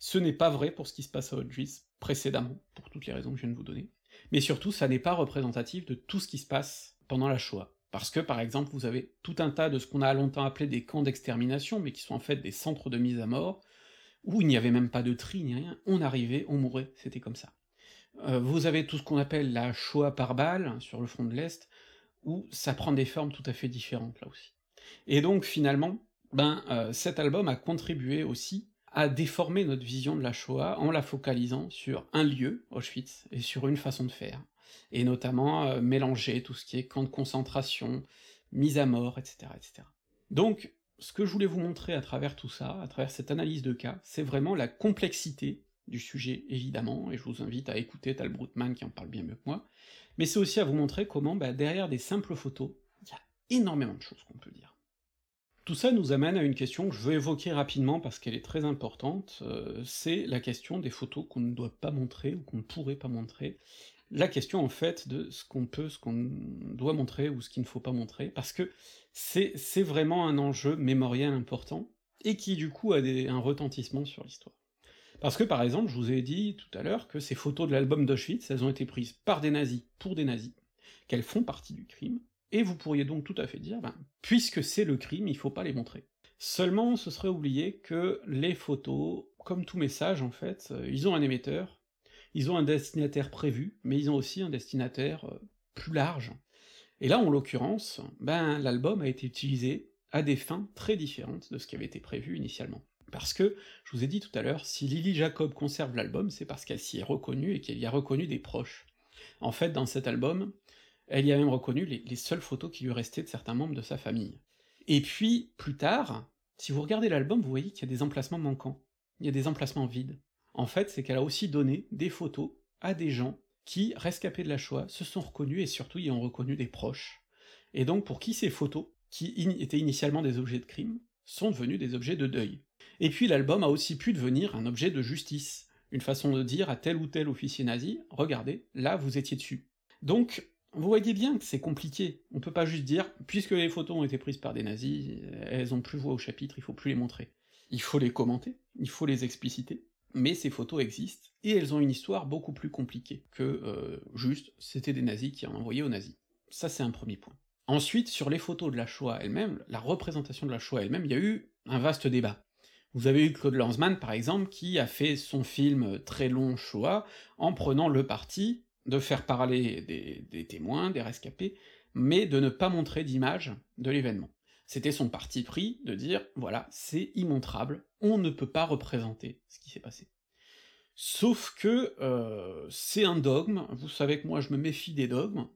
Ce n'est pas vrai pour ce qui se passe à Auschwitz précédemment, pour toutes les raisons que je viens de vous donner, mais surtout ça n'est pas représentatif de tout ce qui se passe pendant la Shoah. Parce que, par exemple, vous avez tout un tas de ce qu'on a longtemps appelé des camps d'extermination, mais qui sont en fait des centres de mise à mort, où il n'y avait même pas de tri ni rien, on arrivait, on mourait, c'était comme ça. Euh, vous avez tout ce qu'on appelle la Shoah par balle, sur le front de l'Est, où ça prend des formes tout à fait différentes, là aussi. Et donc, finalement, ben, euh, cet album a contribué aussi à déformer notre vision de la Shoah en la focalisant sur un lieu, Auschwitz, et sur une façon de faire, et notamment euh, mélanger tout ce qui est camp de concentration, mise à mort, etc., etc. Donc, ce que je voulais vous montrer à travers tout ça, à travers cette analyse de cas, c'est vraiment la complexité du sujet, évidemment, et je vous invite à écouter Tal Brutman qui en parle bien mieux que moi, mais c'est aussi à vous montrer comment, bah, derrière des simples photos, il y a énormément de choses qu'on peut dire. Tout ça nous amène à une question que je veux évoquer rapidement parce qu'elle est très importante, euh, c'est la question des photos qu'on ne doit pas montrer ou qu'on ne pourrait pas montrer, la question en fait de ce qu'on peut, ce qu'on doit montrer ou ce qu'il ne faut pas montrer, parce que c'est vraiment un enjeu mémoriel important, et qui du coup a un retentissement sur l'histoire. Parce que par exemple, je vous ai dit tout à l'heure que ces photos de l'album d'Auschwitz, elles ont été prises par des nazis, pour des nazis, qu'elles font partie du crime, et vous pourriez donc tout à fait dire, ben, puisque c'est le crime, il faut pas les montrer. Seulement, ce serait oublier que les photos, comme tout message en fait, euh, ils ont un émetteur, ils ont un destinataire prévu, mais ils ont aussi un destinataire euh, plus large. Et là, en l'occurrence, ben, l'album a été utilisé à des fins très différentes de ce qui avait été prévu initialement. Parce que, je vous ai dit tout à l'heure, si Lily Jacob conserve l'album, c'est parce qu'elle s'y est reconnue et qu'elle y a reconnu des proches. En fait, dans cet album, elle y a même reconnu les, les seules photos qui lui restaient de certains membres de sa famille. Et puis, plus tard, si vous regardez l'album, vous voyez qu'il y a des emplacements manquants, il y a des emplacements vides. En fait, c'est qu'elle a aussi donné des photos à des gens qui, rescapés de la Shoah, se sont reconnus et surtout y ont reconnu des proches. Et donc pour qui ces photos, qui étaient initialement des objets de crime, sont devenues des objets de deuil. Et puis l'album a aussi pu devenir un objet de justice, une façon de dire à tel ou tel officier nazi, regardez, là vous étiez dessus. Donc, vous voyez bien que c'est compliqué, on peut pas juste dire, puisque les photos ont été prises par des nazis, elles ont plus voix au chapitre, il faut plus les montrer. Il faut les commenter, il faut les expliciter, mais ces photos existent, et elles ont une histoire beaucoup plus compliquée que euh, juste c'était des nazis qui ont envoyé aux nazis. Ça c'est un premier point. Ensuite, sur les photos de la Shoah elle-même, la représentation de la Shoah elle-même, il y a eu un vaste débat. Vous avez eu Claude Lanzmann, par exemple, qui a fait son film très long Shoah en prenant le parti de faire parler des, témoins, des rescapés, mais de ne pas montrer d'image de l'événement. C'était son parti pris de dire, voilà, c'est immontrable, on ne peut pas représenter ce qui s'est passé. Sauf que euh, c'est un dogme, vous savez que moi je me méfie des dogmes,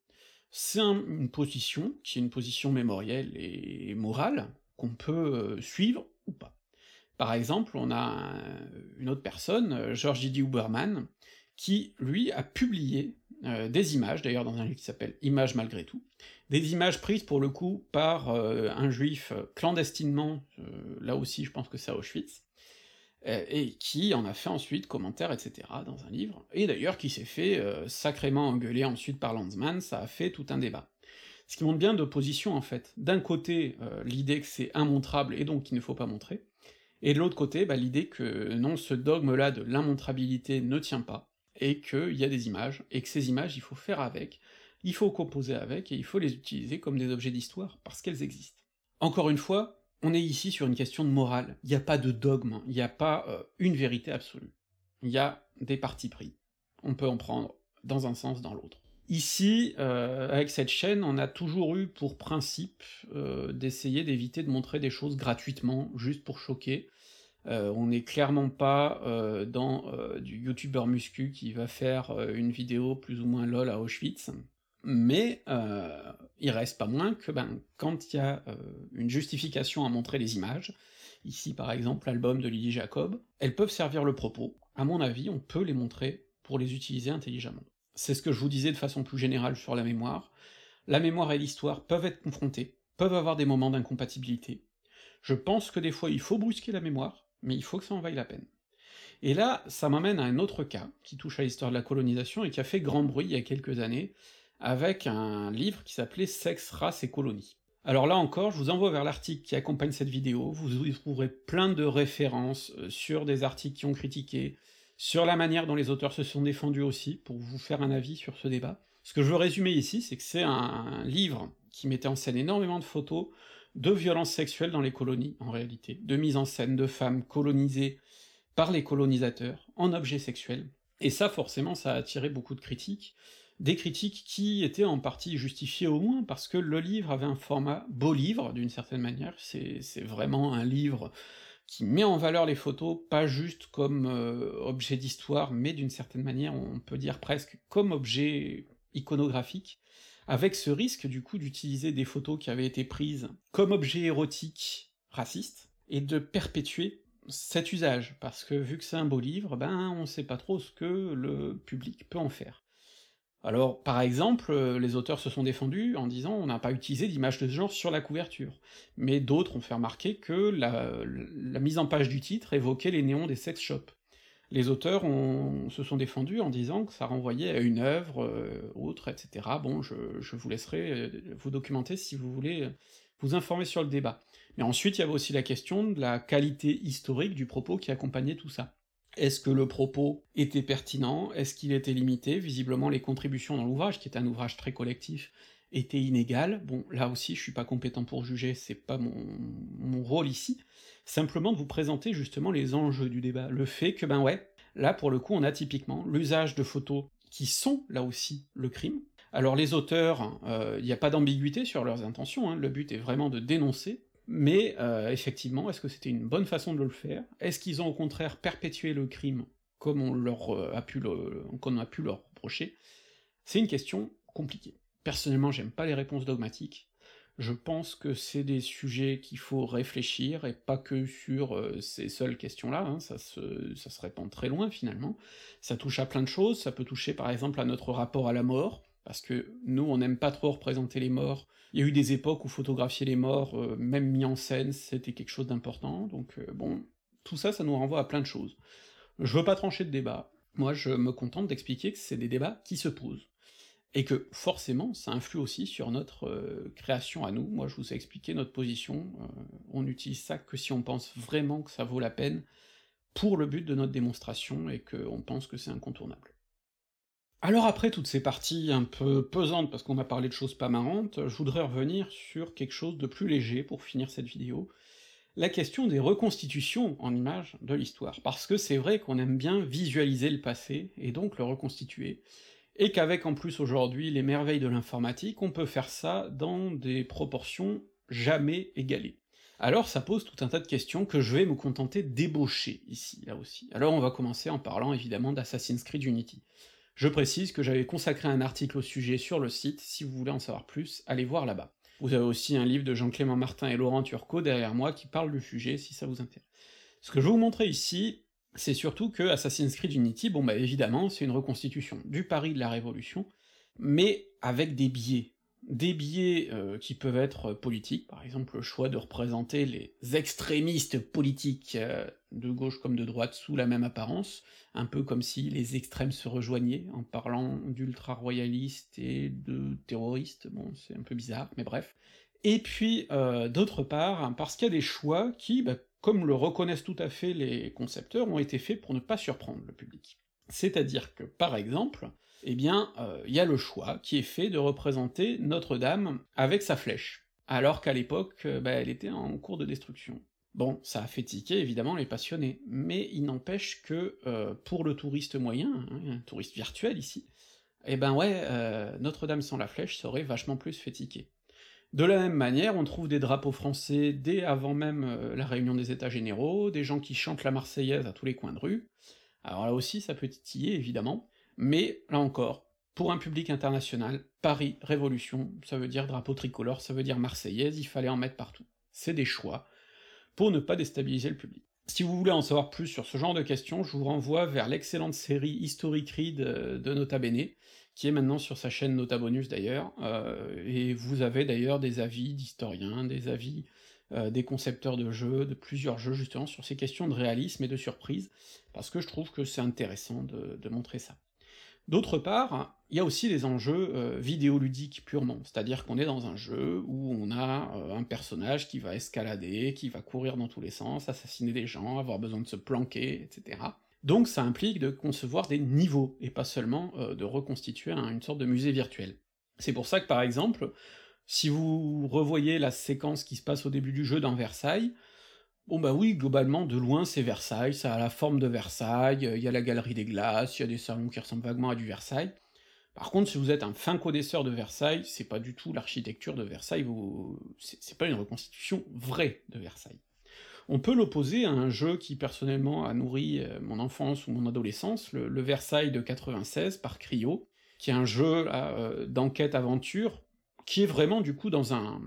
c'est une position, qui est une position mémorielle et morale, qu'on peut euh, suivre ou pas. Par exemple, on a une autre personne, George D. Huberman, qui, lui, a publié euh, des images, d'ailleurs dans un livre qui s'appelle Images malgré tout, des images prises pour le coup par euh, un juif clandestinement, euh, là aussi je pense que c'est Auschwitz, et qui en a fait ensuite commentaire, etc., dans un livre, et d'ailleurs qui s'est fait sacrément engueuler ensuite par Landsman, ça a fait tout un débat. Ce qui montre bien d'opposition en fait. D'un côté, l'idée que c'est immontrable et donc qu'il ne faut pas montrer, et de l'autre côté, bah, l'idée que non, ce dogme-là de l'immontrabilité ne tient pas, et qu'il y a des images, et que ces images, il faut faire avec, il faut composer avec, et il faut les utiliser comme des objets d'histoire, parce qu'elles existent. Encore une fois, on est ici sur une question de morale, il n'y a pas de dogme, il n'y a pas euh, une vérité absolue. Il y a des partis pris. On peut en prendre dans un sens, dans l'autre. Ici, euh, avec cette chaîne, on a toujours eu pour principe euh, d'essayer d'éviter de montrer des choses gratuitement, juste pour choquer, euh, on n'est clairement pas euh, dans euh, du youtubeur muscu qui va faire une vidéo plus ou moins lol à Auschwitz, mais il reste pas moins que ben, quand il y a une justification à montrer les images, ici par exemple l'album de Lily Jacob, elles peuvent servir le propos, à mon avis on peut les montrer pour les utiliser intelligemment. C'est ce que je vous disais de façon plus générale sur la mémoire, la mémoire et l'histoire peuvent être confrontées, peuvent avoir des moments d'incompatibilité. Je pense que des fois il faut brusquer la mémoire, mais il faut que ça en vaille la peine. Et là, ça m'amène à un autre cas, qui touche à l'histoire de la colonisation et qui a fait grand bruit il y a quelques années, avec un livre qui s'appelait Sexe, race et colonie. Alors là encore, je vous envoie vers l'article qui accompagne cette vidéo, vous y trouverez plein de références euh, sur des articles qui ont critiqué, sur la manière dont les auteurs se sont défendus aussi, pour vous faire un avis sur ce débat. Ce que je veux résumer ici, c'est que c'est un livre qui mettait en scène énormément de photos de violences sexuelles dans les colonies, en réalité, de mise en scène de femmes colonisées par les colonisateurs en objets sexuels, et ça forcément ça a attiré beaucoup de critiques, des critiques qui étaient en partie justifiées au moins, parce que le livre avait un format beau livre, d'une certaine manière, c'est vraiment un livre qui met en valeur les photos, pas juste comme euh, objet d'histoire, mais d'une certaine manière, on peut dire presque comme objet iconographique, avec ce risque du coup d'utiliser des photos qui avaient été prises comme objet érotique raciste, et de perpétuer cet usage, parce que vu que c'est un beau livre, ben on sait pas trop ce que le public peut en faire. Alors, par exemple, les auteurs se sont défendus en disant on n'a pas utilisé d'image de ce genre sur la couverture, mais d'autres ont fait remarquer que la, la mise en page du titre évoquait les néons des sex shops les auteurs se sont défendus en disant que ça renvoyait à une œuvre, euh, autre, etc. Bon, je, vous laisserai euh, vous documenter si vous voulez euh, vous informer sur le débat. Mais ensuite, il y avait aussi la question de la qualité historique du propos qui accompagnait tout ça. Est-ce que le propos était pertinent? Est-ce qu'il était limité? Visiblement, les contributions dans l'ouvrage, qui est un ouvrage très collectif, étaient inégales. Bon, là aussi, je suis pas compétent pour juger, c'est pas mon, mon rôle ici, simplement de vous présenter justement les enjeux du débat, le fait que, ben ouais, là pour le coup on a typiquement l'usage de photos qui sont là aussi le crime. Alors les auteurs, il euh, n'y a pas d'ambiguïté sur leurs intentions, hein, le but est vraiment de dénoncer, mais euh, effectivement, est-ce que c'était une bonne façon de le faire? Est-ce qu'ils ont au contraire perpétué le crime comme on leur euh, a pu le, qu'on a pu leur reprocher? C'est une question compliquée. Personnellement, j'aime pas les réponses dogmatiques, je pense que c'est des sujets qu'il faut réfléchir, et pas que sur euh, ces seules questions-là, hein, ça, se, répand très loin finalement. Ça touche à plein de choses, ça peut toucher par exemple à notre rapport à la mort, parce que nous, on n'aime pas trop représenter les morts. Il y a eu des époques où photographier les morts, euh, même mis en scène, c'était quelque chose d'important, donc euh, bon, tout ça, ça nous renvoie à plein de choses. Je veux pas trancher de débat, moi je me contente d'expliquer que c'est des débats qui se posent et que forcément ça influe aussi sur notre euh, création à nous. Moi je vous ai expliqué notre position, euh, on n'utilise ça que si on pense vraiment que ça vaut la peine pour le but de notre démonstration et qu'on pense que c'est incontournable. Alors après toutes ces parties un peu pesantes parce qu'on a parlé de choses pas marrantes, je voudrais revenir sur quelque chose de plus léger pour finir cette vidéo, la question des reconstitutions en images de l'histoire, parce que c'est vrai qu'on aime bien visualiser le passé, et donc le reconstituer, et qu'avec en plus aujourd'hui les merveilles de l'informatique, on peut faire ça dans des proportions jamais égalées. Alors ça pose tout un tas de questions que je vais me contenter d'ébaucher ici, là aussi. Alors on va commencer en parlant évidemment d'Assassin's Creed Unity. Je précise que j'avais consacré un article au sujet sur le site, si vous voulez en savoir plus, allez voir là-bas. Vous avez aussi un livre de Jean-Clément Martin et Laurent Turcot derrière moi qui parle du sujet, si ça vous intéresse. Ce que je vais vous montrer ici, c'est surtout que Assassin's Creed Unity, bon bah évidemment, c'est une reconstitution du Paris de la Révolution, mais avec des biais. Des biais euh, qui peuvent être politiques, par exemple le choix de représenter les extrémistes politiques euh, de gauche comme de droite sous la même apparence, un peu comme si les extrêmes se rejoignaient en parlant d'ultra-royalistes et de terroristes, bon c'est un peu bizarre, mais bref. Et puis, euh, d'autre part, parce qu'il y a des choix qui, bah, comme le reconnaissent tout à fait les concepteurs, ont été faits pour ne pas surprendre le public. C'est-à-dire que, par exemple, eh bien, il y a le choix qui est fait de représenter Notre-Dame avec sa flèche, alors qu'à l'époque, bah, elle était en cours de destruction. Bon, ça a fait évidemment les passionnés, mais il n'empêche que pour le touriste moyen, hein, un touriste virtuel ici, eh ben ouais, Notre-Dame sans la flèche, ça aurait vachement plus fait tiquer. De la même manière, on trouve des drapeaux français dès avant même la réunion des états généraux, des gens qui chantent la Marseillaise à tous les coins de rue, alors là aussi ça peut titiller évidemment, mais là encore, pour un public international, Paris, Révolution, ça veut dire drapeau tricolore, ça veut dire Marseillaise, il fallait en mettre partout. C'est des choix, pour ne pas déstabiliser le public. Si vous voulez en savoir plus sur ce genre de questions, je vous renvoie vers l'excellente série Historic Read euh, de Nota Bene, qui est maintenant sur sa chaîne Nota Bonus d'ailleurs, euh, et vous avez d'ailleurs des avis d'historiens, des avis euh, des concepteurs de jeux, de plusieurs jeux justement, sur ces questions de réalisme et de surprise, parce que je trouve que c'est intéressant de montrer ça. D'autre part, il y a aussi les enjeux euh, vidéoludiques purement, c'est-à-dire qu'on est dans un jeu où on a un personnage qui va escalader, qui va courir dans tous les sens, assassiner des gens, avoir besoin de se planquer, etc. Donc ça implique de concevoir des niveaux, et pas seulement euh, de reconstituer une sorte de musée virtuel. C'est pour ça que par exemple, si vous revoyez la séquence qui se passe au début du jeu dans Versailles, Bon bah oui, globalement, de loin c'est Versailles, ça a la forme de Versailles, il y a la galerie des glaces, il y a des salons qui ressemblent vaguement à du Versailles. Par contre, si vous êtes un fin connaisseur de Versailles, c'est pas du tout l'architecture de Versailles, vous... c'est pas une reconstitution vraie de Versailles. On peut l'opposer à un jeu qui personnellement a nourri euh, mon enfance ou mon adolescence, le, Versailles de 96 par Cryo, qui est un jeu euh, d'enquête-aventure, qui est vraiment du coup dans un,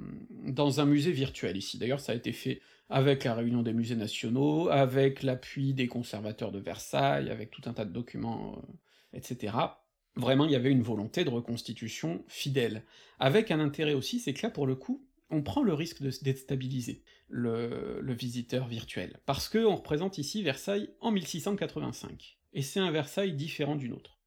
dans un musée virtuel ici. D'ailleurs, ça a été fait avec la réunion des musées nationaux, avec l'appui des conservateurs de Versailles, avec tout un tas de documents, euh, etc. Vraiment, il y avait une volonté de reconstitution fidèle. Avec un intérêt aussi, c'est que là, pour le coup, on prend le risque de déstabiliser le, visiteur virtuel, parce que on représente ici Versailles en 1685, et c'est un Versailles différent d'une autre.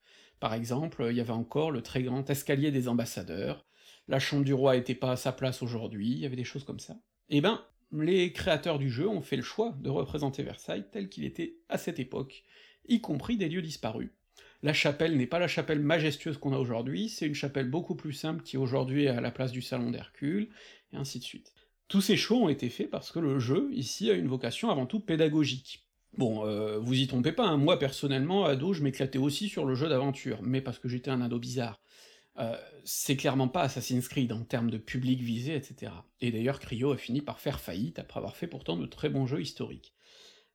Par exemple, il y avait encore le très grand escalier des ambassadeurs, la chambre du roi était pas à sa place aujourd'hui, il y avait des choses comme ça. Eh ben, les créateurs du jeu ont fait le choix de représenter Versailles tel qu'il était à cette époque, y compris des lieux disparus. La chapelle n'est pas la chapelle majestueuse qu'on a aujourd'hui, c'est une chapelle beaucoup plus simple qui aujourd'hui est à la place du salon d'Hercule, et ainsi de suite. Tous ces choix ont été faits parce que le jeu, ici, a une vocation avant tout pédagogique. Bon, euh, vous y trompez pas, hein, moi personnellement, ado, je m'éclatais aussi sur le jeu d'aventure, mais parce que j'étais un ado bizarre. Euh, c'est clairement pas Assassin's Creed en termes de public visé, etc. Et d'ailleurs, Cryo a fini par faire faillite après avoir fait pourtant de très bons jeux historiques.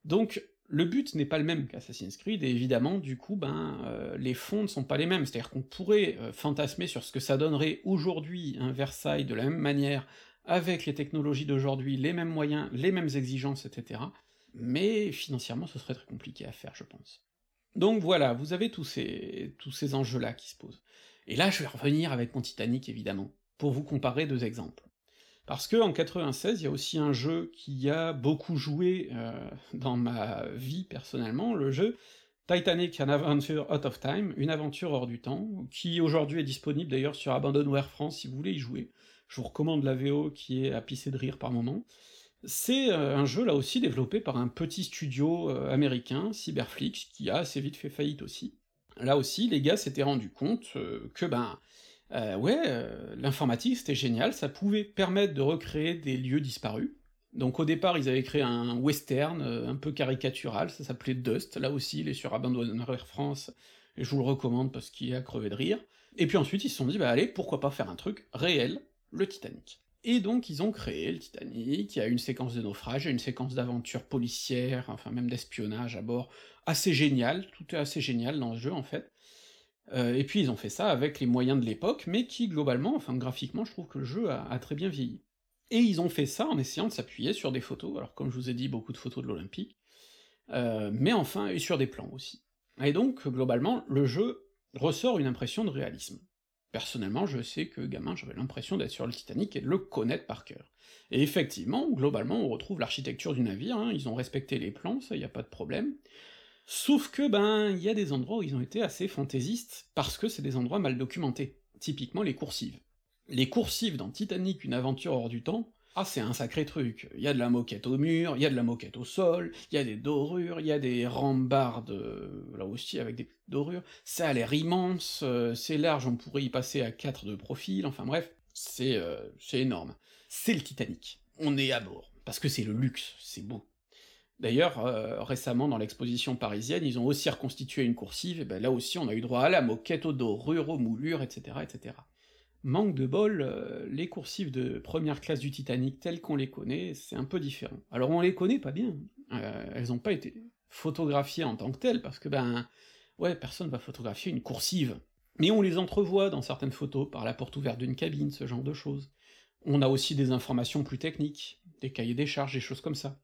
Donc, le but n'est pas le même qu'Assassin's Creed, et évidemment, du coup, ben, euh, les fonds ne sont pas les mêmes, c'est-à-dire qu'on pourrait euh, fantasmer sur ce que ça donnerait aujourd'hui un Versailles de la même manière, avec les technologies d'aujourd'hui, les mêmes moyens, les mêmes exigences, etc. Mais financièrement, ce serait très compliqué à faire, je pense. Donc voilà, vous avez tous ces, tous ces enjeux-là qui se posent. Et là, je vais revenir avec mon Titanic, évidemment, pour vous comparer deux exemples. Parce que en 96, il y a aussi un jeu qui a beaucoup joué euh, dans ma vie personnellement, le jeu Titanic An Adventure Out of Time, une aventure hors du temps, qui aujourd'hui est disponible d'ailleurs sur Abandonware France si vous voulez y jouer. Je vous recommande la VO qui est à pisser de rire par moment. C'est euh, un jeu là aussi développé par un petit studio euh, américain, Cyberflix, qui a assez vite fait faillite aussi là aussi, les gars s'étaient rendus compte que, ben, euh, ouais, euh, l'informatique c'était génial, ça pouvait permettre de recréer des lieux disparus. Donc au départ, ils avaient créé un western un peu caricatural, ça s'appelait Dust, là aussi, il est sur Abandonware France, et je vous le recommande parce qu'il à crever de rire. Et puis ensuite, ils se sont dit, bah allez, pourquoi pas faire un truc réel, le Titanic. Et donc ils ont créé le Titanic, il y a une séquence de naufrage, il a une séquence d'aventure policière, enfin même d'espionnage à bord, assez génial, tout est assez génial dans ce jeu en fait. Euh, et puis ils ont fait ça avec les moyens de l'époque, mais qui globalement, enfin graphiquement, je trouve que le jeu a, très bien vieilli. Et ils ont fait ça en essayant de s'appuyer sur des photos, alors comme je vous ai dit, beaucoup de photos de l'Olympique, mais enfin, et sur des plans aussi. Et donc, globalement, le jeu ressort une impression de réalisme. Personnellement, je sais que gamin, j'avais l'impression d'être sur le Titanic et de le connaître par cœur. Et effectivement, globalement, on retrouve l'architecture du navire, hein, ils ont respecté les plans, ça y a pas de problème. Sauf que, ben, il y a des endroits où ils ont été assez fantaisistes, parce que c'est des endroits mal documentés. Typiquement les coursives. Les coursives dans Titanic, une aventure hors du temps, ah, c'est un sacré truc. Il y a de la moquette au mur, il y a de la moquette au sol, il y a des dorures, il y a des rambardes, là aussi avec des dorures, ça a l'air immense, euh, c'est large, on pourrait y passer à 4 de profil, enfin bref, c'est euh, c'est énorme. C'est le Titanic. On est à bord, parce que c'est le luxe, c'est beau. D'ailleurs, euh, récemment dans l'exposition parisienne, ils ont aussi reconstitué une coursive, et ben là aussi on a eu droit à la moquette aux dorures, aux moulures, etc., etc. Manque de bol, euh, les coursives de première classe du Titanic telles qu'on les connaît, c'est un peu différent. Alors on les connaît pas bien, euh, elles ont pas été photographiées en tant que telles, parce que ben, ouais, personne va photographier une coursive. Mais on les entrevoit dans certaines photos, par la porte ouverte d'une cabine, ce genre de choses. On a aussi des informations plus techniques, des cahiers des charges, des choses comme ça.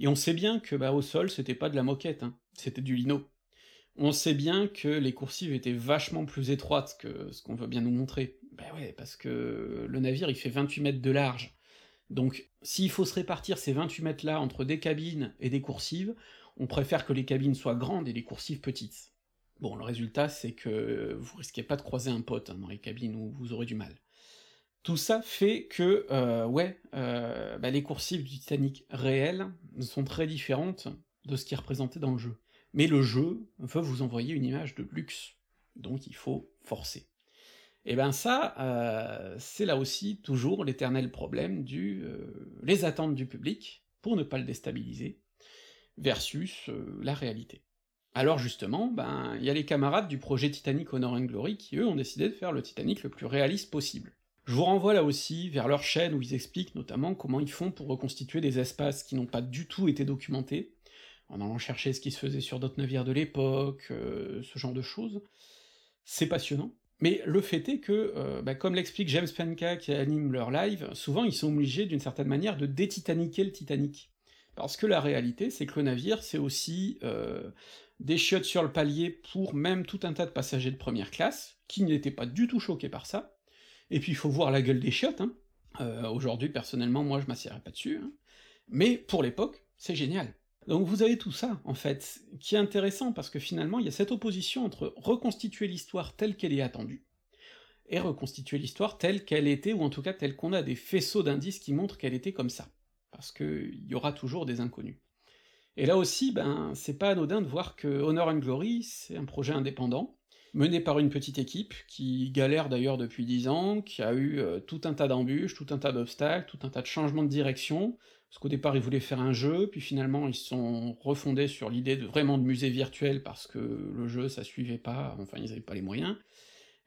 Et on sait bien que bah, au sol, c'était pas de la moquette, hein, c'était du lino. On sait bien que les coursives étaient vachement plus étroites que ce qu'on veut bien nous montrer. Bah ouais, parce que le navire il fait 28 mètres de large. Donc s'il faut se répartir ces 28 mètres-là entre des cabines et des coursives, on préfère que les cabines soient grandes et les coursives petites. Bon, le résultat, c'est que vous risquez pas de croiser un pote hein, dans les cabines où vous aurez du mal. Tout ça fait que, euh, ouais, euh, bah, les coursives du Titanic réelles sont très différentes de ce qui est représenté dans le jeu. Mais le jeu veut vous envoyer une image de luxe, donc il faut forcer. Et ben ça, euh, c'est là aussi toujours l'éternel problème du les attentes du public, pour ne pas le déstabiliser, versus la réalité. Alors justement, ben il y a les camarades du projet Titanic Honor and Glory qui eux ont décidé de faire le Titanic le plus réaliste possible. Je vous renvoie là aussi vers leur chaîne où ils expliquent notamment comment ils font pour reconstituer des espaces qui n'ont pas du tout été documentés, en allant chercher ce qui se faisait sur d'autres navires de l'époque, euh, ce genre de choses. C'est passionnant. Mais le fait est que, euh, bah, comme l'explique James Penka qui anime leur live, souvent ils sont obligés d'une certaine manière de détitaniquer le Titanic. Parce que la réalité, c'est que le navire, c'est aussi euh, des chiottes sur le palier pour même tout un tas de passagers de première classe, qui n'étaient pas du tout choqués par ça, et puis il faut voir la gueule des chiottes, hein. Euh, aujourd'hui, personnellement, moi je m'assierais pas dessus, hein. mais pour l'époque, c'est génial. Donc vous avez tout ça, en fait, qui est intéressant, parce que finalement, il y a cette opposition entre reconstituer l'histoire telle qu'elle est attendue, et reconstituer l'histoire telle qu'elle était, ou en tout cas telle qu'on a des faisceaux d'indices qui montrent qu'elle était comme ça, parce qu'il y aura toujours des inconnus. Et là aussi, ben, c'est pas anodin de voir que Honor and Glory, c'est un projet indépendant, mené par une petite équipe, qui galère d'ailleurs depuis dix ans, qui a eu euh, tout un tas d'embûches, tout un tas d'obstacles, tout un tas de changements de direction, parce qu'au départ ils voulaient faire un jeu, puis finalement ils se sont refondés sur l'idée de vraiment de musée virtuel, parce que le jeu ça suivait pas, enfin ils avaient pas les moyens.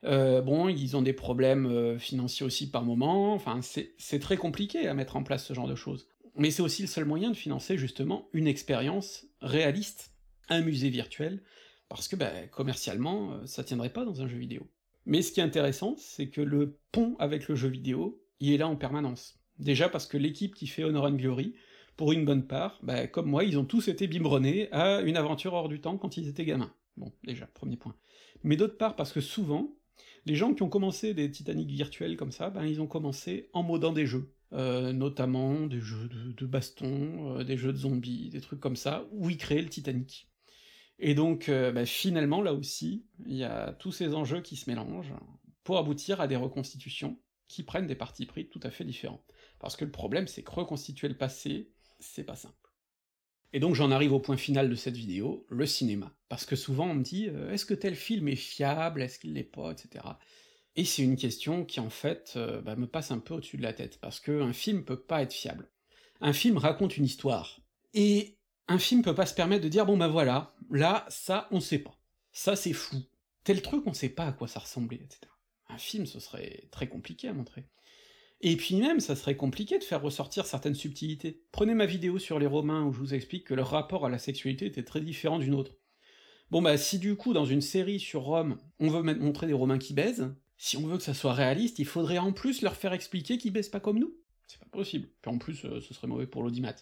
Euh, bon, ils ont des problèmes euh, financiers aussi par moment, enfin c'est très compliqué à mettre en place ce genre de choses. Mais c'est aussi le seul moyen de financer justement une expérience réaliste, un musée virtuel, parce que ben, commercialement, euh, ça tiendrait pas dans un jeu vidéo. Mais ce qui est intéressant, c'est que le pont avec le jeu vidéo, il est là en permanence. Déjà parce que l'équipe qui fait Honor and Glory, pour une bonne part, ben, comme moi, ils ont tous été biberonnés à une aventure hors du temps quand ils étaient gamins. Bon, déjà, premier point. Mais d'autre part, parce que souvent, les gens qui ont commencé des Titanic virtuels comme ça, ben ils ont commencé en modant des jeux. Euh, notamment des jeux de, baston, euh, des jeux de zombies, des trucs comme ça, où ils créaient le Titanic. Et donc, euh, bah, finalement, là aussi, il y a tous ces enjeux qui se mélangent pour aboutir à des reconstitutions qui prennent des partis pris tout à fait différents. Parce que le problème, c'est que reconstituer le passé, c'est pas simple. Et donc j'en arrive au point final de cette vidéo, le cinéma. Parce que souvent on me dit, euh, est-ce que tel film est fiable, est-ce qu'il l'est pas, etc. Et c'est une question qui en fait euh, bah, me passe un peu au-dessus de la tête, parce qu'un film peut pas être fiable. Un film raconte une histoire, et un film peut pas se permettre de dire bon bah voilà, là, ça, on sait pas. Ça, c'est fou. Tel truc, on sait pas à quoi ça ressemblait, etc. Un film, ce serait très compliqué à montrer. Et puis même, ça serait compliqué de faire ressortir certaines subtilités. Prenez ma vidéo sur les Romains où je vous explique que leur rapport à la sexualité était très différent d'une autre. Bon bah si du coup dans une série sur Rome, on veut montrer des Romains qui baisent, si on veut que ça soit réaliste, il faudrait en plus leur faire expliquer qu'ils baissent pas comme nous. C'est pas possible. Puis en plus, euh, ce serait mauvais pour l'audimat.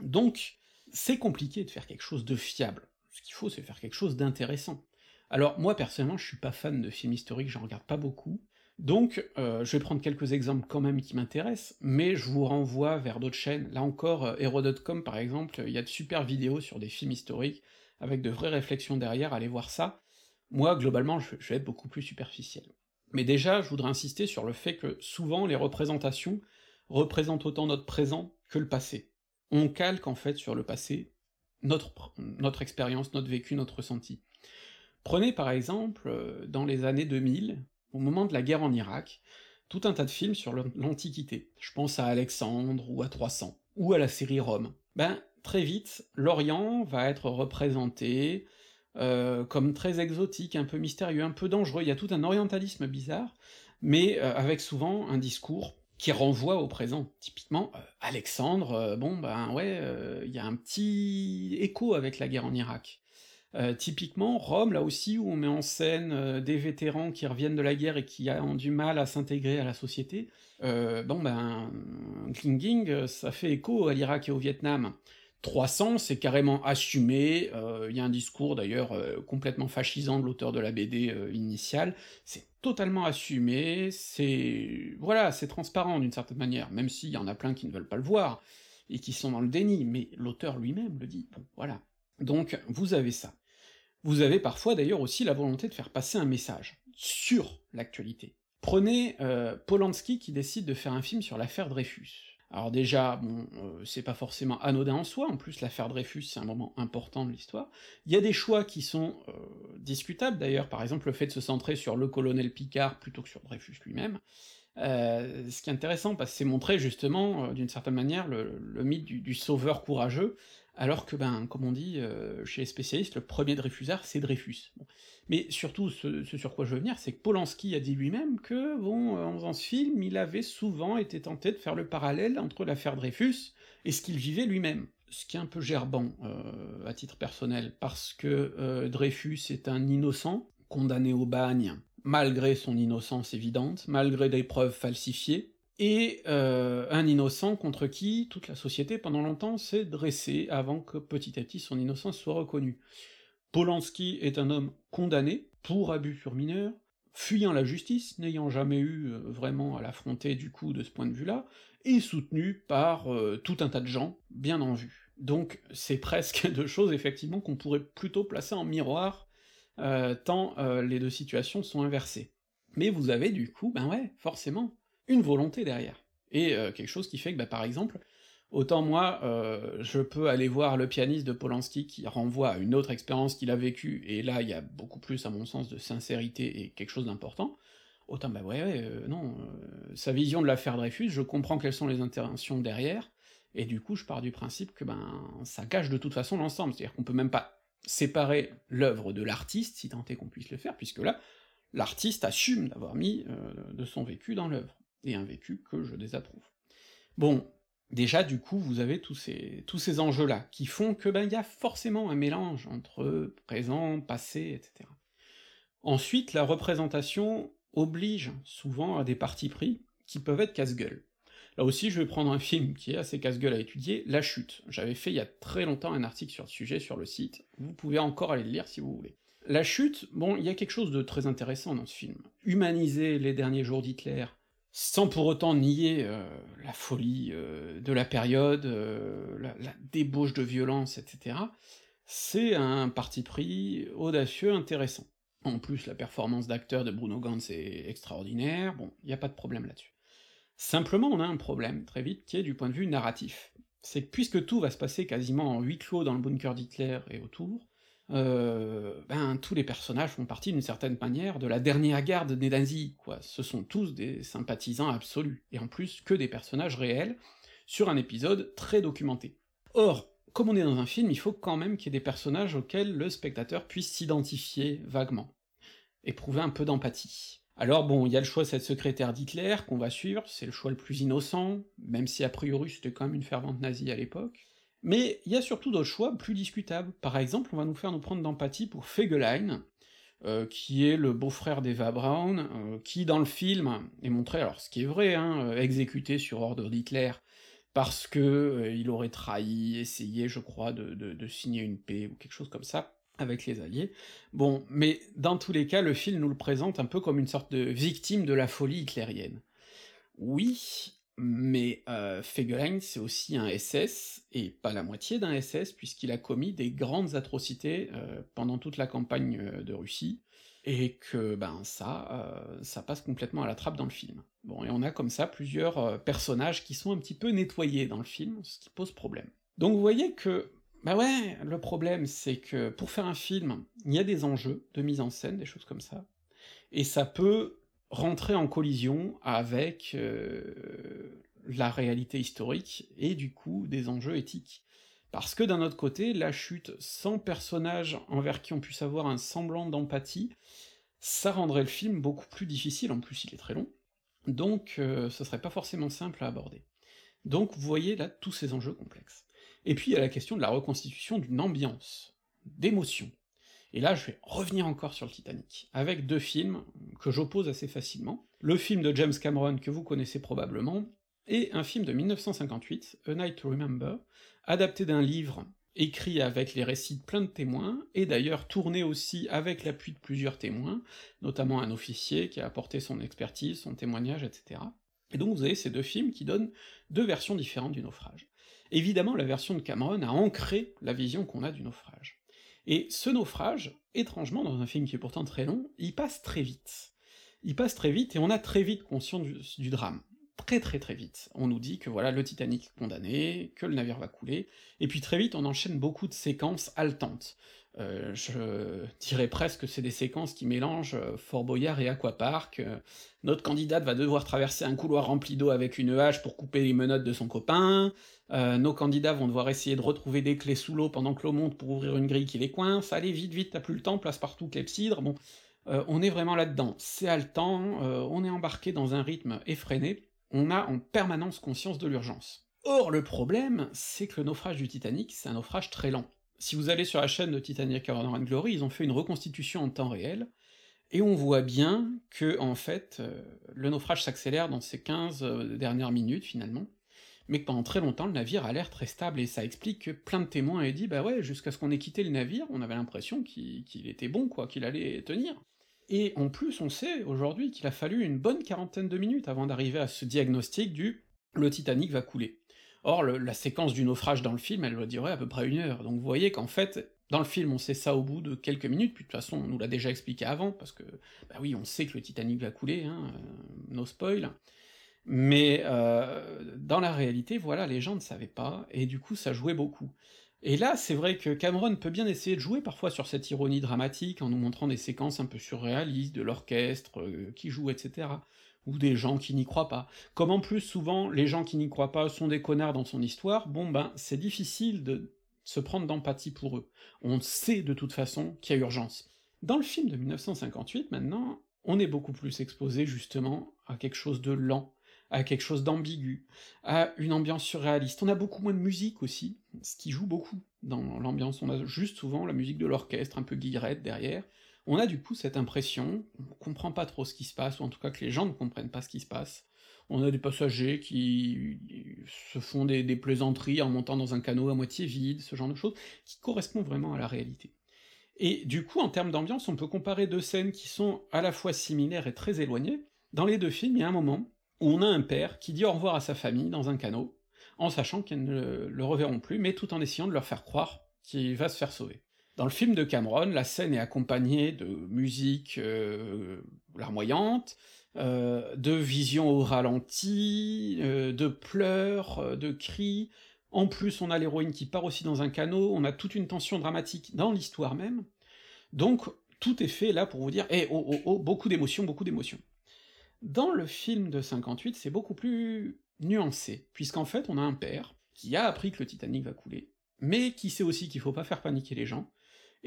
Donc, c'est compliqué de faire quelque chose de fiable. Ce qu'il faut, c'est faire quelque chose d'intéressant. Alors moi, personnellement, je suis pas fan de films historiques, j'en regarde pas beaucoup, donc euh, je vais prendre quelques exemples quand même qui m'intéressent, mais je vous renvoie vers d'autres chaînes. Là encore, euh, Hero.com par exemple, il y a de super vidéos sur des films historiques, avec de vraies réflexions derrière, allez voir ça. Moi, globalement, je, je vais être beaucoup plus superficiel. Mais déjà, je voudrais insister sur le fait que souvent les représentations représentent autant notre présent que le passé. On calque en fait sur le passé notre, notre expérience, notre vécu, notre ressenti. Prenez par exemple, euh, dans les années 2000, au moment de la guerre en Irak, tout un tas de films sur l'Antiquité. Je pense à Alexandre ou à 300, ou à la série Rome. Ben, très vite, l'Orient va être représenté euh, comme très exotique, un peu mystérieux, un peu dangereux, il y a tout un orientalisme bizarre, mais euh, avec souvent un discours qui renvoie au présent. Typiquement, euh, Alexandre, bon ben ouais, il y a un petit écho avec la guerre en Irak. typiquement, Rome, là aussi, où on met en scène des vétérans qui reviennent de la guerre et qui ont du mal à s'intégrer à la société, bon ben, Klinging, ça fait écho à l'Irak et au Vietnam. 300, c'est carrément assumé, il y a un discours d'ailleurs complètement fascisant de l'auteur de la BD initiale, c'est totalement assumé, c'est... voilà, c'est transparent d'une certaine manière, même s'il y en a plein qui ne veulent pas le voir, et qui sont dans le déni, mais l'auteur lui-même le dit, bon, voilà. Donc, vous avez ça. Vous avez parfois d'ailleurs aussi la volonté de faire passer un message, sur l'actualité. Prenez Polanski qui décide de faire un film sur l'affaire Dreyfus. Alors déjà, bon, euh, c'est pas forcément anodin en soi, en plus l'affaire Dreyfus c'est un moment important de l'histoire. Il y a des choix qui sont euh, discutables. D'ailleurs, par exemple le fait de se centrer sur le colonel Picard plutôt que sur Dreyfus lui-même, euh, ce qui est intéressant parce que c'est montrer justement, d'une certaine manière, le, mythe du, sauveur courageux, alors que, ben, comme on dit chez les spécialistes, le premier Dreyfusard, c'est Dreyfus. Mais surtout, ce, sur quoi je veux venir, c'est que Polanski a dit lui-même que, bon, en faisant ce film, il avait souvent été tenté de faire le parallèle entre l'affaire Dreyfus et ce qu'il vivait lui-même. Ce qui est un peu gerbant, euh, à titre personnel, parce que euh, Dreyfus est un innocent, condamné au bagne, malgré son innocence évidente, malgré des preuves falsifiées, et euh, un innocent contre qui toute la société pendant longtemps s'est dressée avant que petit à petit son innocence soit reconnue. Polanski est un homme condamné pour abus sur mineurs, fuyant la justice, n'ayant jamais eu euh, vraiment à l'affronter du coup de ce point de vue-là, et soutenu par euh, tout un tas de gens bien en vue. Donc c'est presque deux choses effectivement qu'on pourrait plutôt placer en miroir, tant les deux situations sont inversées. Mais vous avez du coup, ben ouais, forcément, une volonté derrière. Et quelque chose qui fait que, bah, par exemple, Autant moi, euh, je peux aller voir le pianiste de Polanski qui renvoie à une autre expérience qu'il a vécue, et là il y a beaucoup plus, à mon sens, de sincérité et quelque chose d'important. Autant, bah ouais, euh, non, euh, sa vision de l'affaire Dreyfus, je comprends quelles sont les intentions derrière, et du coup je pars du principe que ben ça cache de toute façon l'ensemble, c'est-à-dire qu'on peut même pas séparer l'œuvre de l'artiste, si tant est qu'on puisse le faire, puisque là, l'artiste assume d'avoir mis de son vécu dans l'œuvre, et un vécu que je désapprouve. Bon, Déjà, du coup, vous avez tous ces, tous ces enjeux-là, qui font que ben, il y a forcément un mélange entre présent, passé, etc. Ensuite, la représentation oblige souvent à des partis pris qui peuvent être casse-gueule. Là aussi, je vais prendre un film qui est assez casse-gueule à étudier, La Chute. J'avais fait il y a très longtemps un article sur le sujet sur le site, vous pouvez encore aller le lire si vous voulez. La Chute, bon, il y a quelque chose de très intéressant dans ce film. Humaniser les derniers jours d'Hitler, sans pour autant nier euh, la folie euh, de la période, euh, la, débauche de violence, etc., c'est un parti pris audacieux, intéressant. En plus, la performance d'acteur de Bruno Gantz est extraordinaire, bon, il n'y a pas de problème là-dessus. Simplement, on a un problème, très vite, qui est du point de vue narratif. C'est que puisque tout va se passer quasiment en huis clos dans le bunker d'Hitler et autour, euh, ben tous les personnages font partie d'une certaine manière de la dernière garde des nazis, quoi. Ce sont tous des sympathisants absolus, et en plus que des personnages réels, sur un épisode très documenté. Or, comme on est dans un film, il faut quand même qu'il y ait des personnages auxquels le spectateur puisse s'identifier vaguement, éprouver un peu d'empathie. Alors bon, il y a le choix de cette secrétaire d'Hitler qu'on va suivre, c'est le choix le plus innocent, même si a priori c'était quand même une fervente nazie à l'époque, mais il y a surtout d'autres choix plus discutables. Par exemple, on va nous faire nous prendre d'empathie pour Fegelein, euh, qui est le beau-frère d'Eva Braun, euh, qui dans le film est montré, alors ce qui est vrai, hein, euh, exécuté sur ordre d'Hitler parce que il aurait trahi, essayé, je crois, de signer une paix ou quelque chose comme ça avec les Alliés. Bon, mais dans tous les cas, le film nous le présente un peu comme une sorte de victime de la folie hitlérienne. Oui, mais euh, c'est aussi un SS, et pas la moitié d'un SS, puisqu'il a commis des grandes atrocités euh, pendant toute la campagne euh, de Russie, et que, ben, ça, euh, ça passe complètement à la trappe dans le film. Bon, et on a comme ça plusieurs personnages qui sont un petit peu nettoyés dans le film, ce qui pose problème. Donc vous voyez que, bah ouais, le problème, c'est que pour faire un film, il y a des enjeux de mise en scène, des choses comme ça, et ça peut rentrer en collision avec euh, la réalité historique et du coup des enjeux éthiques. Parce que d'un autre côté, la chute sans personnage envers qui on puisse avoir un semblant d'empathie, ça rendrait le film beaucoup plus difficile, en plus il est très long, donc euh, ce serait pas forcément simple à aborder. Donc vous voyez là tous ces enjeux complexes. Et puis il y a la question de la reconstitution d'une ambiance, d'émotion, et là, je vais revenir encore sur le Titanic, avec deux films que j'oppose assez facilement. Le film de James Cameron, que vous connaissez probablement, et un film de 1958, A Night to Remember, adapté d'un livre écrit avec les récits de plein de témoins, et d'ailleurs tourné aussi avec l'appui de plusieurs témoins, notamment un officier qui a apporté son expertise, son témoignage, etc. Et donc vous avez ces deux films qui donnent deux versions différentes du naufrage. Évidemment, la version de Cameron a ancré la vision qu'on a du naufrage. Et ce naufrage, étrangement, dans un film qui est pourtant très long, il passe très vite. Il passe très vite, et on a très vite conscience du, drame. Très très très vite. On nous dit que voilà, le Titanic est condamné, que le navire va couler, et puis très vite on enchaîne beaucoup de séquences haletantes. Euh, je dirais presque que c'est des séquences qui mélangent euh, Fort Boyard et Aquapark. Euh, notre candidate va devoir traverser un couloir rempli d'eau avec une hache pour couper les menottes de son copain. Nos candidats vont devoir essayer de retrouver des clés sous l'eau pendant que l'eau monte pour ouvrir une grille qui les coince. Allez, vite, vite, t'as plus le temps, place partout clepsydre. Bon, on est vraiment là-dedans. C'est haletant, on est embarqué dans un rythme effréné, on a en permanence conscience de l'urgence. Or, le problème, c'est que le naufrage du Titanic, c'est un naufrage très lent. Si vous allez sur la chaîne de Titanic Honor and Glory, ils ont fait une reconstitution en temps réel, et on voit bien que, en fait, euh, le naufrage s'accélère dans ces 15 euh, dernières minutes, finalement, mais que pendant très longtemps, le navire a l'air très stable, et ça explique que plein de témoins aient dit, bah ouais, jusqu'à ce qu'on ait quitté le navire, on avait l'impression qu'il était bon, quoi, qu'il allait tenir. Et en plus, on sait aujourd'hui qu'il a fallu une bonne quarantaine de minutes avant d'arriver à ce diagnostic du le Titanic va couler. Or, la séquence du naufrage dans le film, elle doit durer à peu près une heure, donc vous voyez qu'en fait, dans le film, on sait ça au bout de quelques minutes, puis de toute façon, on nous l'a déjà expliqué avant, parce que, bah oui, on sait que le Titanic va couler, hein, euh, no spoil, mais euh, dans la réalité, voilà, les gens ne savaient pas, et du coup, ça jouait beaucoup. Et là, c'est vrai que Cameron peut bien essayer de jouer parfois sur cette ironie dramatique, en nous montrant des séquences un peu surréalistes, de l'orchestre euh, qui joue, etc., ou des gens qui n'y croient pas. Comme en plus, souvent, les gens qui n'y croient pas sont des connards dans son histoire, bon ben, c'est difficile de se prendre d'empathie pour eux. On sait de toute façon qu'il y a urgence. Dans le film de 1958, maintenant, on est beaucoup plus exposé justement à quelque chose de lent, à quelque chose d'ambigu, à une ambiance surréaliste. On a beaucoup moins de musique aussi, ce qui joue beaucoup dans l'ambiance. On a juste souvent la musique de l'orchestre, un peu guillerette derrière. On a du coup cette impression, on comprend pas trop ce qui se passe, ou en tout cas que les gens ne comprennent pas ce qui se passe. On a des passagers qui se font des, des plaisanteries en montant dans un canot à moitié vide, ce genre de choses, qui correspond vraiment à la réalité. Et du coup, en termes d'ambiance, on peut comparer deux scènes qui sont à la fois similaires et très éloignées. Dans les deux films, il y a un moment où on a un père qui dit au revoir à sa famille dans un canot, en sachant qu'ils ne le reverront plus, mais tout en essayant de leur faire croire qu'il va se faire sauver. Dans le film de Cameron, la scène est accompagnée de musique euh, larmoyante, euh, de visions au ralenti, euh, de pleurs, de cris. En plus, on a l'héroïne qui part aussi dans un canot, on a toute une tension dramatique dans l'histoire même. Donc, tout est fait là pour vous dire, eh, oh, oh, oh, beaucoup d'émotions, beaucoup d'émotions. Dans le film de 58, c'est beaucoup plus nuancé, puisqu'en fait, on a un père qui a appris que le Titanic va couler, mais qui sait aussi qu'il faut pas faire paniquer les gens,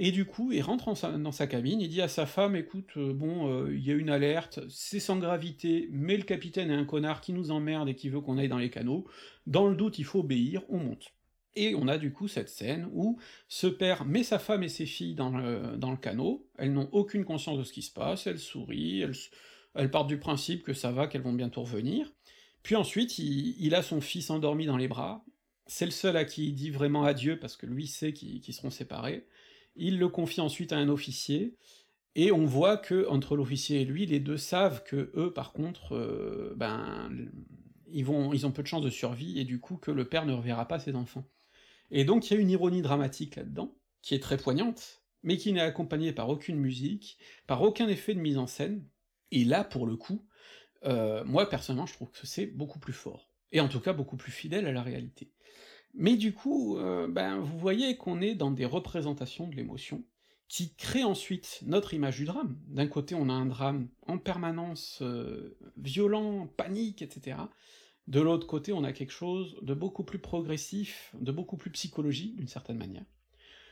et du coup, il rentre dans sa cabine, il dit à sa femme, écoute, euh, bon, euh, il y a une alerte, c'est sans gravité, mais le capitaine est un connard qui nous emmerde et qui veut qu'on aille dans les canaux, dans le doute, il faut obéir, on monte. Et on a du coup cette scène où ce père met sa femme et ses filles dans le, canot, elles n'ont aucune conscience de ce qui se passe, elles sourient, elles partent du principe que ça va, qu'elles vont bientôt revenir, Puis ensuite, il, a son fils endormi dans les bras, c'est le seul à qui il dit vraiment adieu, parce que lui sait qu'ils seront séparés, il le confie ensuite à un officier, et on voit que entre l'officier et lui, les deux savent que eux, par contre, euh, ben, ils, vont, ils ont peu de chances de survie, et du coup que le père ne reverra pas ses enfants. Et donc il y a une ironie dramatique là-dedans, qui est très poignante, mais qui n'est accompagnée par aucune musique, par aucun effet de mise en scène, et là, pour le coup, euh, moi personnellement je trouve que c'est beaucoup plus fort, et en tout cas beaucoup plus fidèle à la réalité. Mais du coup, euh, ben vous voyez qu'on est dans des représentations de l'émotion, qui créent ensuite notre image du drame. D'un côté on a un drame en permanence euh, violent, panique, etc. De l'autre côté on a quelque chose de beaucoup plus progressif, de beaucoup plus psychologique, d'une certaine manière.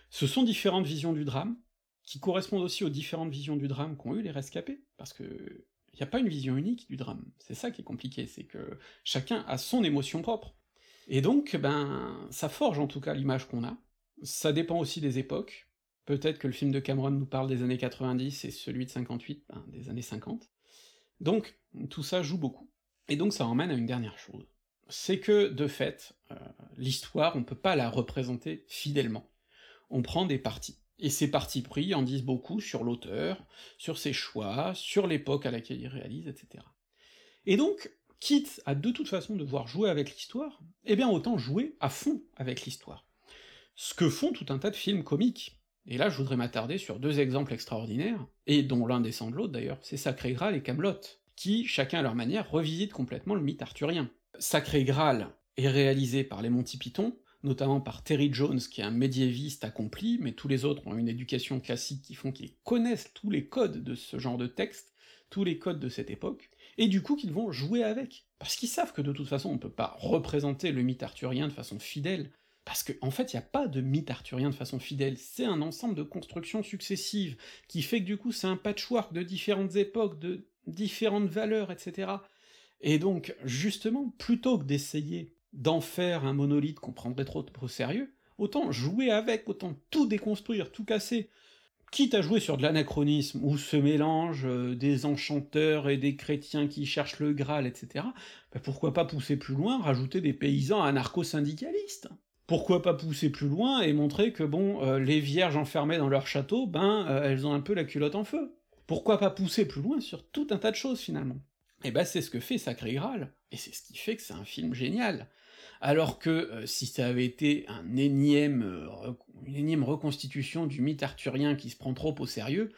Ce sont différentes visions du drame, qui correspondent aussi aux différentes visions du drame qu'ont eu les rescapés, parce que il n'y a pas une vision unique du drame. C'est ça qui est compliqué, c'est que chacun a son émotion propre. Et donc, ben, ça forge en tout cas l'image qu'on a. Ça dépend aussi des époques. Peut-être que le film de Cameron nous parle des années 90 et celui de 58, ben, des années 50. Donc, tout ça joue beaucoup. Et donc ça emmène à une dernière chose. C'est que, de fait, euh, l'histoire, on peut pas la représenter fidèlement. On prend des parties. Et ces partis pris en disent beaucoup sur l'auteur, sur ses choix, sur l'époque à laquelle il réalise, etc. Et donc, quitte à de toute façon devoir jouer avec l'histoire, eh bien autant jouer à fond avec l'histoire. Ce que font tout un tas de films comiques. Et là, je voudrais m'attarder sur deux exemples extraordinaires, et dont l'un descend de l'autre d'ailleurs, c'est Sacré Graal et Camelot, qui, chacun à leur manière, revisitent complètement le mythe arthurien. Sacré Graal est réalisé par les Monty Python, notamment par Terry Jones, qui est un médiéviste accompli, mais tous les autres ont une éducation classique qui font qu'ils connaissent tous les codes de ce genre de texte, tous les codes de cette époque, et du coup qu'ils vont jouer avec. Parce qu'ils savent que de toute façon on peut pas représenter le mythe arthurien de façon fidèle, parce qu'en en fait, il n'y a pas de mythe arthurien de façon fidèle, c'est un ensemble de constructions successives, qui fait que du coup c'est un patchwork de différentes époques, de différentes valeurs, etc. Et donc, justement, plutôt que d'essayer d'en faire un monolithe qu'on prendrait trop au sérieux, autant jouer avec, autant tout déconstruire, tout casser, quitte à jouer sur de l'anachronisme, ou ce mélange euh, des enchanteurs et des chrétiens qui cherchent le Graal, etc., bah pourquoi pas pousser plus loin, rajouter des paysans anarcho-syndicalistes? Pourquoi pas pousser plus loin et montrer que, bon, euh, les vierges enfermées dans leur château, ben, euh, elles ont un peu la culotte en feu? Pourquoi pas pousser plus loin sur tout un tas de choses, finalement? Et ben c'est ce que fait Sacré Graal, et c'est ce qui fait que c'est un film génial alors que euh, si ça avait été euh, une énième reconstitution du mythe arthurien qui se prend trop au sérieux,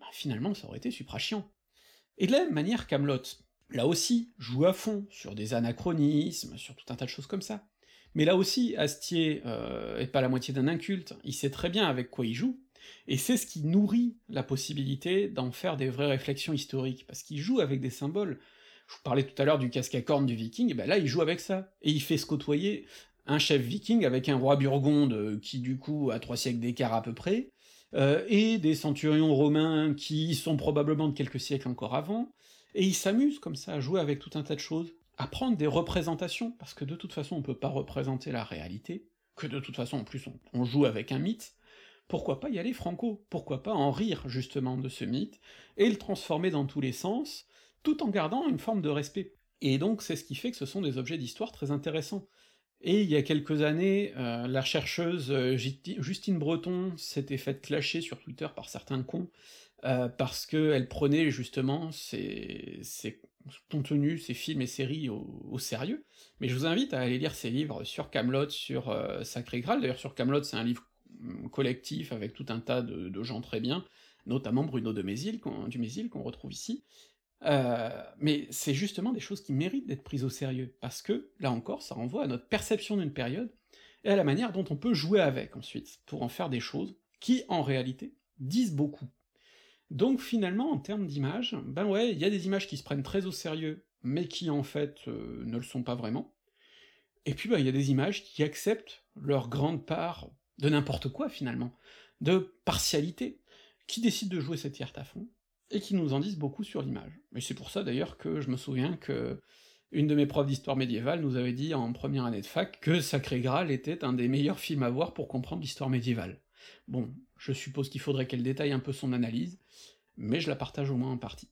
bah, finalement ça aurait été supra chiant. Et de la même manière, Camelot, là aussi, joue à fond sur des anachronismes, sur tout un tas de choses comme ça. Mais là aussi, Astier euh, est pas la moitié d'un inculte, il sait très bien avec quoi il joue, et c'est ce qui nourrit la possibilité d'en faire des vraies réflexions historiques, parce qu'il joue avec des symboles, je vous parlais tout à l'heure du casque à cornes du viking, et ben là il joue avec ça, et il fait se côtoyer un chef viking avec un roi burgonde euh, qui du coup a trois siècles d'écart à peu près, euh, et des centurions romains qui sont probablement de quelques siècles encore avant, et il s'amuse comme ça à jouer avec tout un tas de choses, à prendre des représentations, parce que de toute façon on peut pas représenter la réalité, que de toute façon en plus on, on joue avec un mythe, pourquoi pas y aller franco? Pourquoi pas en rire justement de ce mythe, et le transformer dans tous les sens, tout en gardant une forme de respect. Et donc c'est ce qui fait que ce sont des objets d'histoire très intéressants. Et il y a quelques années, euh, la chercheuse euh, Justine Breton s'était faite clasher sur Twitter par certains cons, euh, parce qu'elle prenait justement ses, contenus, ses films et séries au, sérieux. Mais je vous invite à aller lire ses livres sur Camelot, sur Sacré Graal. D'ailleurs, sur Camelot, c'est un livre hum, collectif avec tout un tas de, gens très bien, notamment Bruno de Mézil, du Mézil qu'on retrouve ici. Euh, mais c'est justement des choses qui méritent d'être prises au sérieux, parce que, là encore, ça renvoie à notre perception d'une période, et à la manière dont on peut jouer avec ensuite, pour en faire des choses qui, en réalité, disent beaucoup. Donc finalement, en termes d'image, ben ouais, il y a des images qui se prennent très au sérieux, mais qui en fait euh, ne le sont pas vraiment, et puis ben, il y a des images qui acceptent leur grande part de n'importe quoi finalement, de partialité, qui décident de jouer cette tierce à fond, et qui nous en disent beaucoup sur l'image. Et c'est pour ça d'ailleurs que je me souviens que une de mes profs d'histoire médiévale nous avait dit en première année de fac que Sacré Graal était un des meilleurs films à voir pour comprendre l'histoire médiévale. Bon, je suppose qu'il faudrait qu'elle détaille un peu son analyse, mais je la partage au moins en partie.